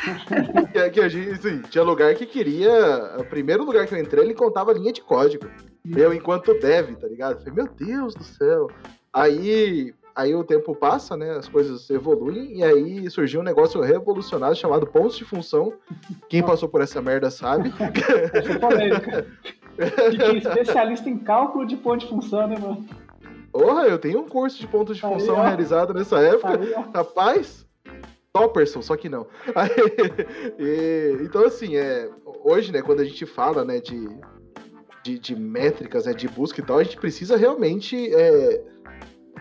que, que a gente, assim, tinha lugar que queria. O primeiro lugar que eu entrei, ele contava linha de código. Eu, enquanto dev, tá ligado? falei, meu Deus do céu. Aí, aí o tempo passa, né? As coisas evoluem, e aí surgiu um negócio revolucionário chamado pontos de função. Quem passou por essa merda sabe. Essa é polêmica. Fiquei especialista em cálculo de ponto de função, né, mano? Porra, eu tenho um curso de pontos de função aí, realizado nessa época. Aí, Rapaz, Topperson, só que não. Aí, e, então, assim, é, hoje, né, quando a gente fala, né, de, de, de, métricas, né, de busca e tal, a gente precisa realmente é,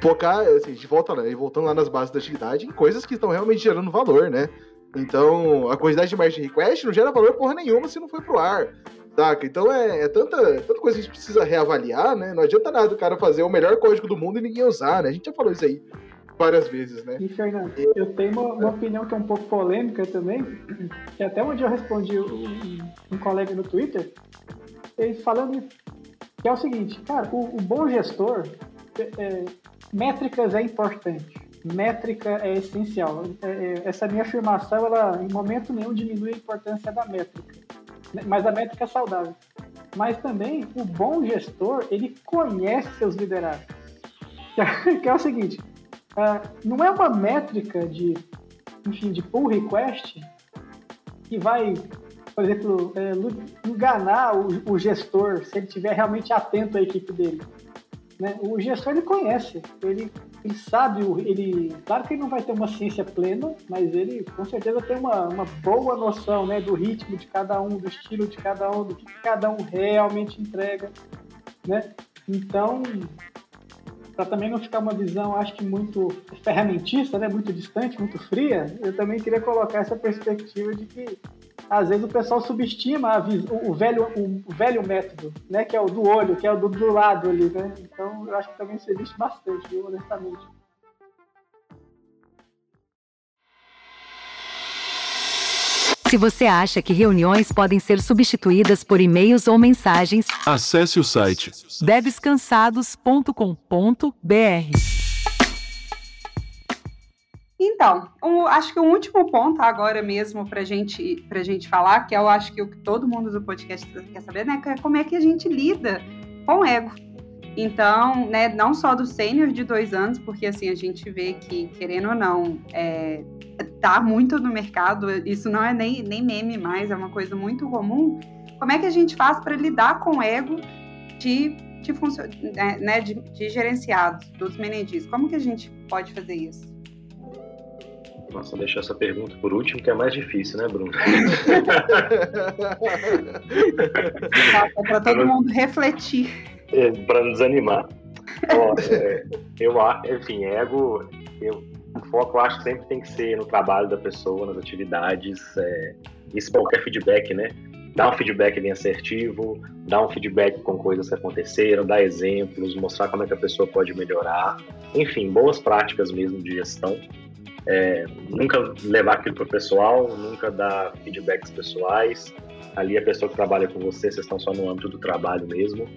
focar, assim, de volta, né, voltando lá nas bases da atividade, em coisas que estão realmente gerando valor, né? Então, a quantidade de merge request não gera valor porra nenhuma se não foi pro ar. Saca? Então é, é tanta, tanta coisa que a gente precisa reavaliar, né? Não adianta nada o cara fazer o melhor código do mundo e ninguém usar, né? A gente já falou isso aí várias vezes, né? E, Fernando, eu tenho uma, uma opinião que é um pouco polêmica também, que até dia eu respondi um, um colega no Twitter, ele falando que é o seguinte, cara, o, o bom gestor, é, é, métricas é importante, métrica é essencial. É, é, essa minha afirmação, ela em momento nenhum diminui a importância da métrica mas a métrica é saudável. Mas também o bom gestor, ele conhece seus liderados. Que é, o seguinte, uh, não é uma métrica de, enfim, de pull request que vai, por exemplo, é, enganar o, o, gestor se ele estiver realmente atento à equipe dele. Né? O gestor, ele conhece, ele ele sabe, ele, claro que ele não vai ter uma ciência plena, mas ele com certeza tem uma, uma boa noção né, do ritmo de cada um, do estilo de cada um, do que cada um realmente entrega. Né? Então, para também não ficar uma visão, acho que muito ferramentista, né, muito distante, muito fria, eu também queria colocar essa perspectiva de que às vezes o pessoal subestima o, o, velho, o, velho método, né? Que é o do olho, que é o do, do lado ali, né? Então eu acho que também isso existe bastante, viu, honestamente. Se você acha que reuniões podem ser substituídas por e-mails ou mensagens, acesse o site debescansados.com.br. Então, acho que o último ponto agora mesmo para gente, a gente falar, que eu acho que o que todo mundo do podcast quer saber, né, é como é que a gente lida com o ego. Então, né, não só do sênior de dois anos, porque assim, a gente vê que, querendo ou não, é, tá muito no mercado, isso não é nem, nem meme mais, é uma coisa muito comum. Como é que a gente faz para lidar com o ego de, de, né, né, de, de gerenciados, dos menedis? Como que a gente pode fazer isso? Nossa, deixar essa pergunta por último, que é mais difícil, né, Bruno? é para todo mundo refletir. É, para não desanimar. Ó, é, eu, enfim, ego, eu, o foco eu acho que sempre tem que ser no trabalho da pessoa, nas atividades, é, isso qualquer feedback, né? Dar um feedback bem assertivo, dar um feedback com coisas que aconteceram, dar exemplos, mostrar como é que a pessoa pode melhorar. Enfim, boas práticas mesmo de gestão é, nunca levar aquilo para o pessoal, nunca dar feedbacks pessoais. Ali a pessoa que trabalha com você, vocês estão só no âmbito do trabalho mesmo.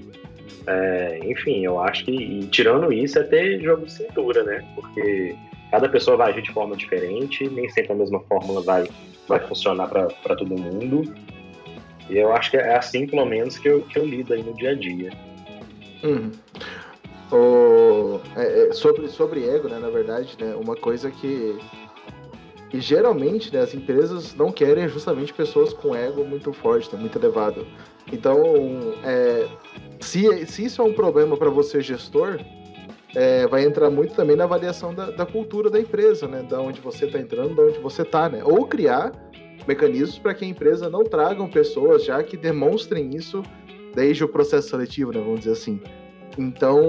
É, enfim, eu acho que, tirando isso, é ter jogo de cintura, né? Porque cada pessoa vai agir de forma diferente, nem sempre a mesma fórmula vai, vai funcionar para todo mundo. E eu acho que é assim, pelo menos, que eu, que eu lido aí no dia a dia. Hum. O, é, é, sobre, sobre ego, né, na verdade, né, uma coisa que, que geralmente né, as empresas não querem é justamente pessoas com ego muito forte, né, muito elevado. Então, é, se, se isso é um problema para você, gestor, é, vai entrar muito também na avaliação da, da cultura da empresa, né? Da onde você está entrando, da onde você está, né? Ou criar mecanismos para que a empresa não tragam pessoas já que demonstrem isso desde o processo seletivo, né? Vamos dizer assim. Então,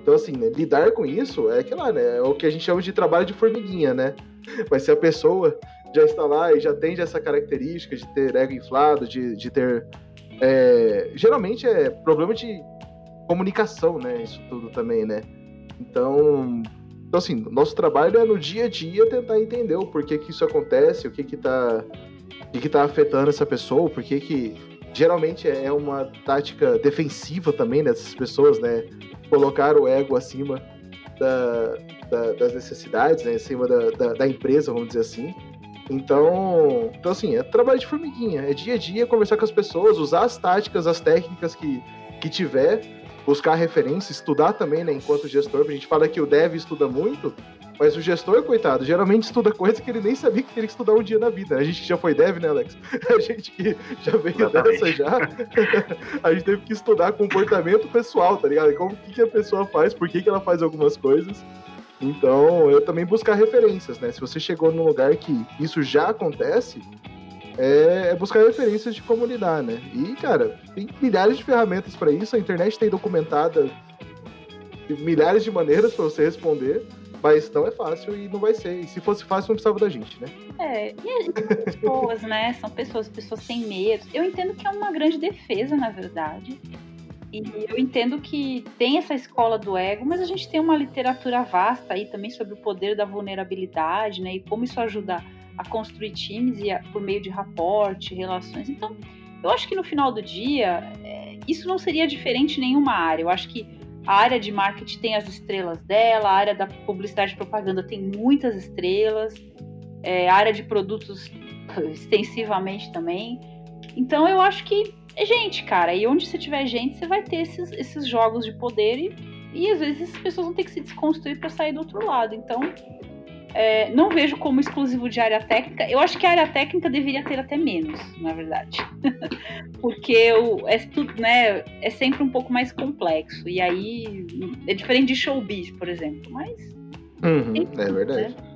então assim, né? lidar com isso é que lá, né? É o que a gente chama de trabalho de formiguinha, né? Mas se a pessoa já está lá e já tem essa característica de ter ego inflado, de, de ter. É, geralmente é problema de comunicação, né? Isso tudo também, né? Então, então assim, nosso trabalho é no dia a dia tentar entender o porquê que isso acontece, o que que tá, o que que tá afetando essa pessoa, o porquê que geralmente é uma tática defensiva também dessas pessoas, né? Colocar o ego acima da, da, das necessidades, né? Acima da, da, da empresa, vamos dizer assim. Então, então, assim, é trabalho de formiguinha, é dia a dia conversar com as pessoas, usar as táticas, as técnicas que, que tiver buscar referência, estudar também, né, enquanto gestor. A gente fala que o dev estuda muito, mas o gestor, coitado, geralmente estuda coisas que ele nem sabia que teria que estudar um dia na vida. A gente que já foi dev, né, Alex? A gente que já veio Exatamente. dessa já, a gente teve que estudar comportamento pessoal, tá ligado? Como que, que a pessoa faz, por que, que ela faz algumas coisas. Então, eu também buscar referências, né? Se você chegou num lugar que isso já acontece, é, é, buscar referências de como lidar, né? E, cara, tem milhares de ferramentas para isso, a internet tem documentada milhares de maneiras para você responder, mas não é fácil e não vai ser. E se fosse fácil, não precisava da gente, né? É, e as pessoas, né? São pessoas, pessoas têm medo. Eu entendo que é uma grande defesa, na verdade. E eu entendo que tem essa escola do ego, mas a gente tem uma literatura vasta aí também sobre o poder da vulnerabilidade, né? E como isso ajuda a construir times e a, por meio de raporte, relações. Então, eu acho que no final do dia, é, isso não seria diferente em nenhuma área. Eu acho que a área de marketing tem as estrelas dela, a área da publicidade e propaganda tem muitas estrelas, é, a área de produtos extensivamente também. Então, eu acho que é gente, cara. E onde você tiver gente, você vai ter esses, esses jogos de poder e, e às vezes as pessoas vão ter que se desconstruir para sair do outro lado. Então, é, não vejo como exclusivo de área técnica. Eu acho que a área técnica deveria ter até menos, na verdade. Porque o, é, tudo, né, é sempre um pouco mais complexo. E aí é diferente de showbiz, por exemplo. Mas. Uhum, tem, é verdade. Né?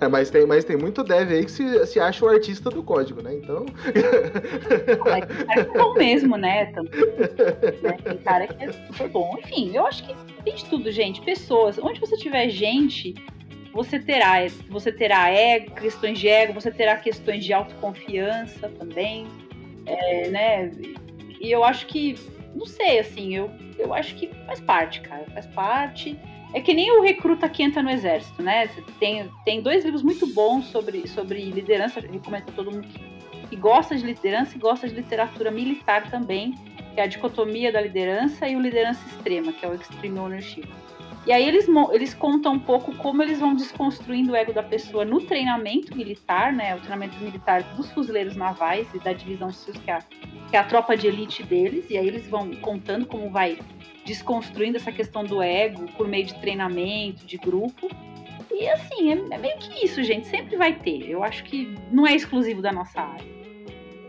É, mas, tem, mas tem muito dev aí que se, se acha o artista do código, né? Então. Mas tem cara que é bom mesmo, né? né? Tem cara que é super bom. Enfim, eu acho que tem de tudo, gente. Pessoas. Onde você tiver gente você terá, você terá ego, questões de ego, você terá questões de autoconfiança também, é, né? E eu acho que, não sei, assim, eu, eu acho que faz parte, cara, faz parte. É que nem o recruta que entra no exército, né? Tem, tem dois livros muito bons sobre, sobre liderança, recomendo a todo mundo que, que gosta de liderança e gosta de literatura militar também, que é a dicotomia da liderança e o liderança extrema, que é o Extreme Ownership. E aí eles, eles contam um pouco como eles vão desconstruindo o ego da pessoa no treinamento militar, né? O treinamento militar dos fuzileiros navais e da divisão SEALs, que é, a, que é a tropa de elite deles. E aí eles vão contando como vai desconstruindo essa questão do ego por meio de treinamento, de grupo. E assim, é, é meio que isso, gente. Sempre vai ter. Eu acho que não é exclusivo da nossa área.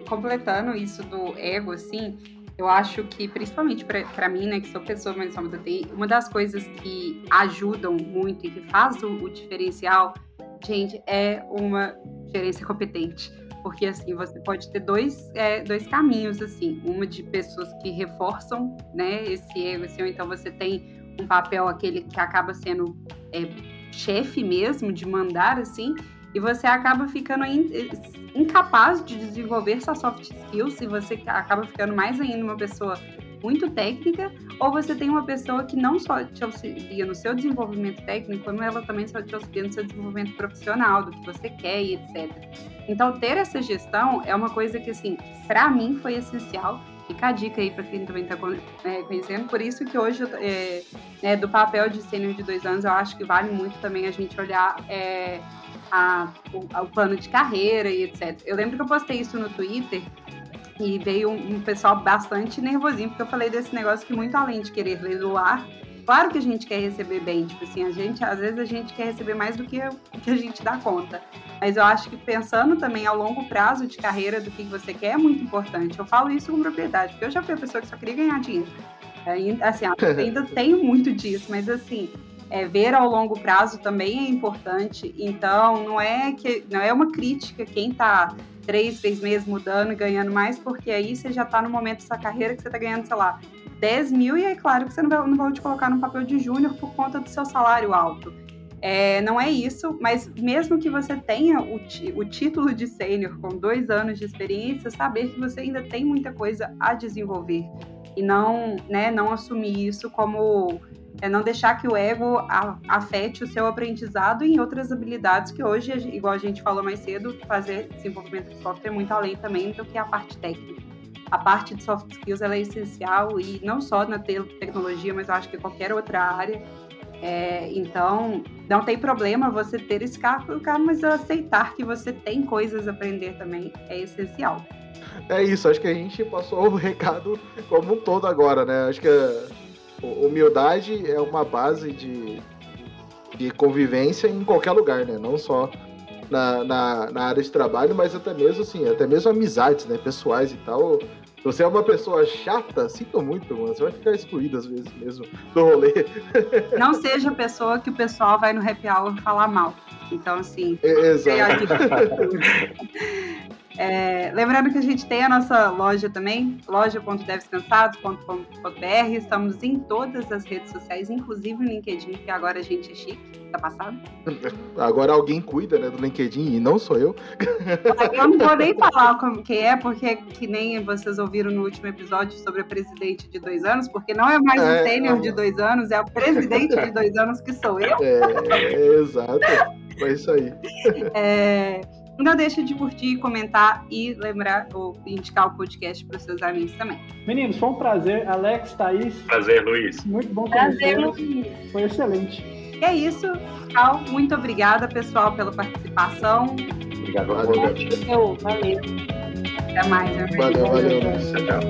Completando isso do ego, assim, eu acho que, principalmente para mim, né, que sou pessoa mais nova da TI, uma das coisas que ajudam muito e que faz o, o diferencial, gente, é uma gerência competente. Porque, assim, você pode ter dois, é, dois caminhos, assim. Uma de pessoas que reforçam, né, esse ego, assim, ou então você tem um papel, aquele que acaba sendo é, chefe mesmo, de mandar, assim, e você acaba ficando incapaz de desenvolver sua soft skills e você acaba ficando mais ainda uma pessoa muito técnica, ou você tem uma pessoa que não só te auxilia no seu desenvolvimento técnico, como ela também só te auxilia no seu desenvolvimento profissional, do que você quer e etc. Então, ter essa gestão é uma coisa que, assim, para mim foi essencial. Fica a dica aí para quem também está é, conhecendo. Por isso que hoje, é, é, do papel de sênior de dois anos, eu acho que vale muito também a gente olhar é, a, o, o, plano de carreira e etc. Eu lembro que eu postei isso no Twitter e veio um, um, pessoal bastante nervosinho, porque eu falei desse negócio que muito além de querer ler do ar, Claro que a gente quer receber bem, tipo assim, a gente, às vezes a gente quer receber mais do que o que a gente dá conta. Mas eu acho que pensando também ao longo prazo de carreira do que você quer é muito importante. Eu falo isso com propriedade, porque eu já fui a pessoa que só queria ganhar dinheiro. Assim, ainda tenho muito disso, mas assim, é, ver ao longo prazo também é importante. Então, não é que não é uma crítica quem está três, seis meses mudando e ganhando mais, porque aí você já está no momento da sua carreira que você está ganhando, sei lá, 10 mil, e é claro que você não vai, não vai te colocar no papel de júnior por conta do seu salário alto. É, não é isso, mas mesmo que você tenha o, o título de sênior com dois anos de experiência, saber que você ainda tem muita coisa a desenvolver e não, né, não assumir isso como é não deixar que o ego afete o seu aprendizado em outras habilidades que hoje, igual a gente falou mais cedo, fazer desenvolvimento de software é muito além também do que a parte técnica. A parte de soft skills é essencial e não só na tecnologia, mas eu acho que qualquer outra área é, então, não tem problema você ter esse carro, mas aceitar que você tem coisas a aprender também é essencial. É isso, acho que a gente passou o recado como um todo agora, né? Acho que humildade é uma base de, de convivência em qualquer lugar, né? Não só na, na, na área de trabalho, mas até mesmo assim, até mesmo amizades, né? Pessoais e tal se você é uma pessoa chata, sinto muito, mano. Você vai ficar excluído às vezes mesmo do rolê. Não seja a pessoa que o pessoal vai no happy hour falar mal. Então, assim. Exato. É, lembrando que a gente tem a nossa loja também, loja.devescansados.com.br. Estamos em todas as redes sociais, inclusive o LinkedIn, que agora a gente é chique, tá passado? Agora alguém cuida né, do LinkedIn e não sou eu. Eu não vou nem falar como que é, porque que nem vocês ouviram no último episódio sobre a presidente de dois anos, porque não é mais é, um sênior de dois anos, é a presidente de dois anos que sou eu. É, é exato. É isso aí. É. Não deixe de curtir, comentar e lembrar ou indicar o podcast para os seus amigos também. Meninos, foi um prazer. Alex, Thaís. Prazer, Luiz. Muito bom Prazer, Luiz. Foi excelente. É isso. Tchau. Muito obrigada, pessoal, pela participação. Obrigado, Valeu. Eu, valeu. Até mais. Né? Valeu, valeu. Tchau.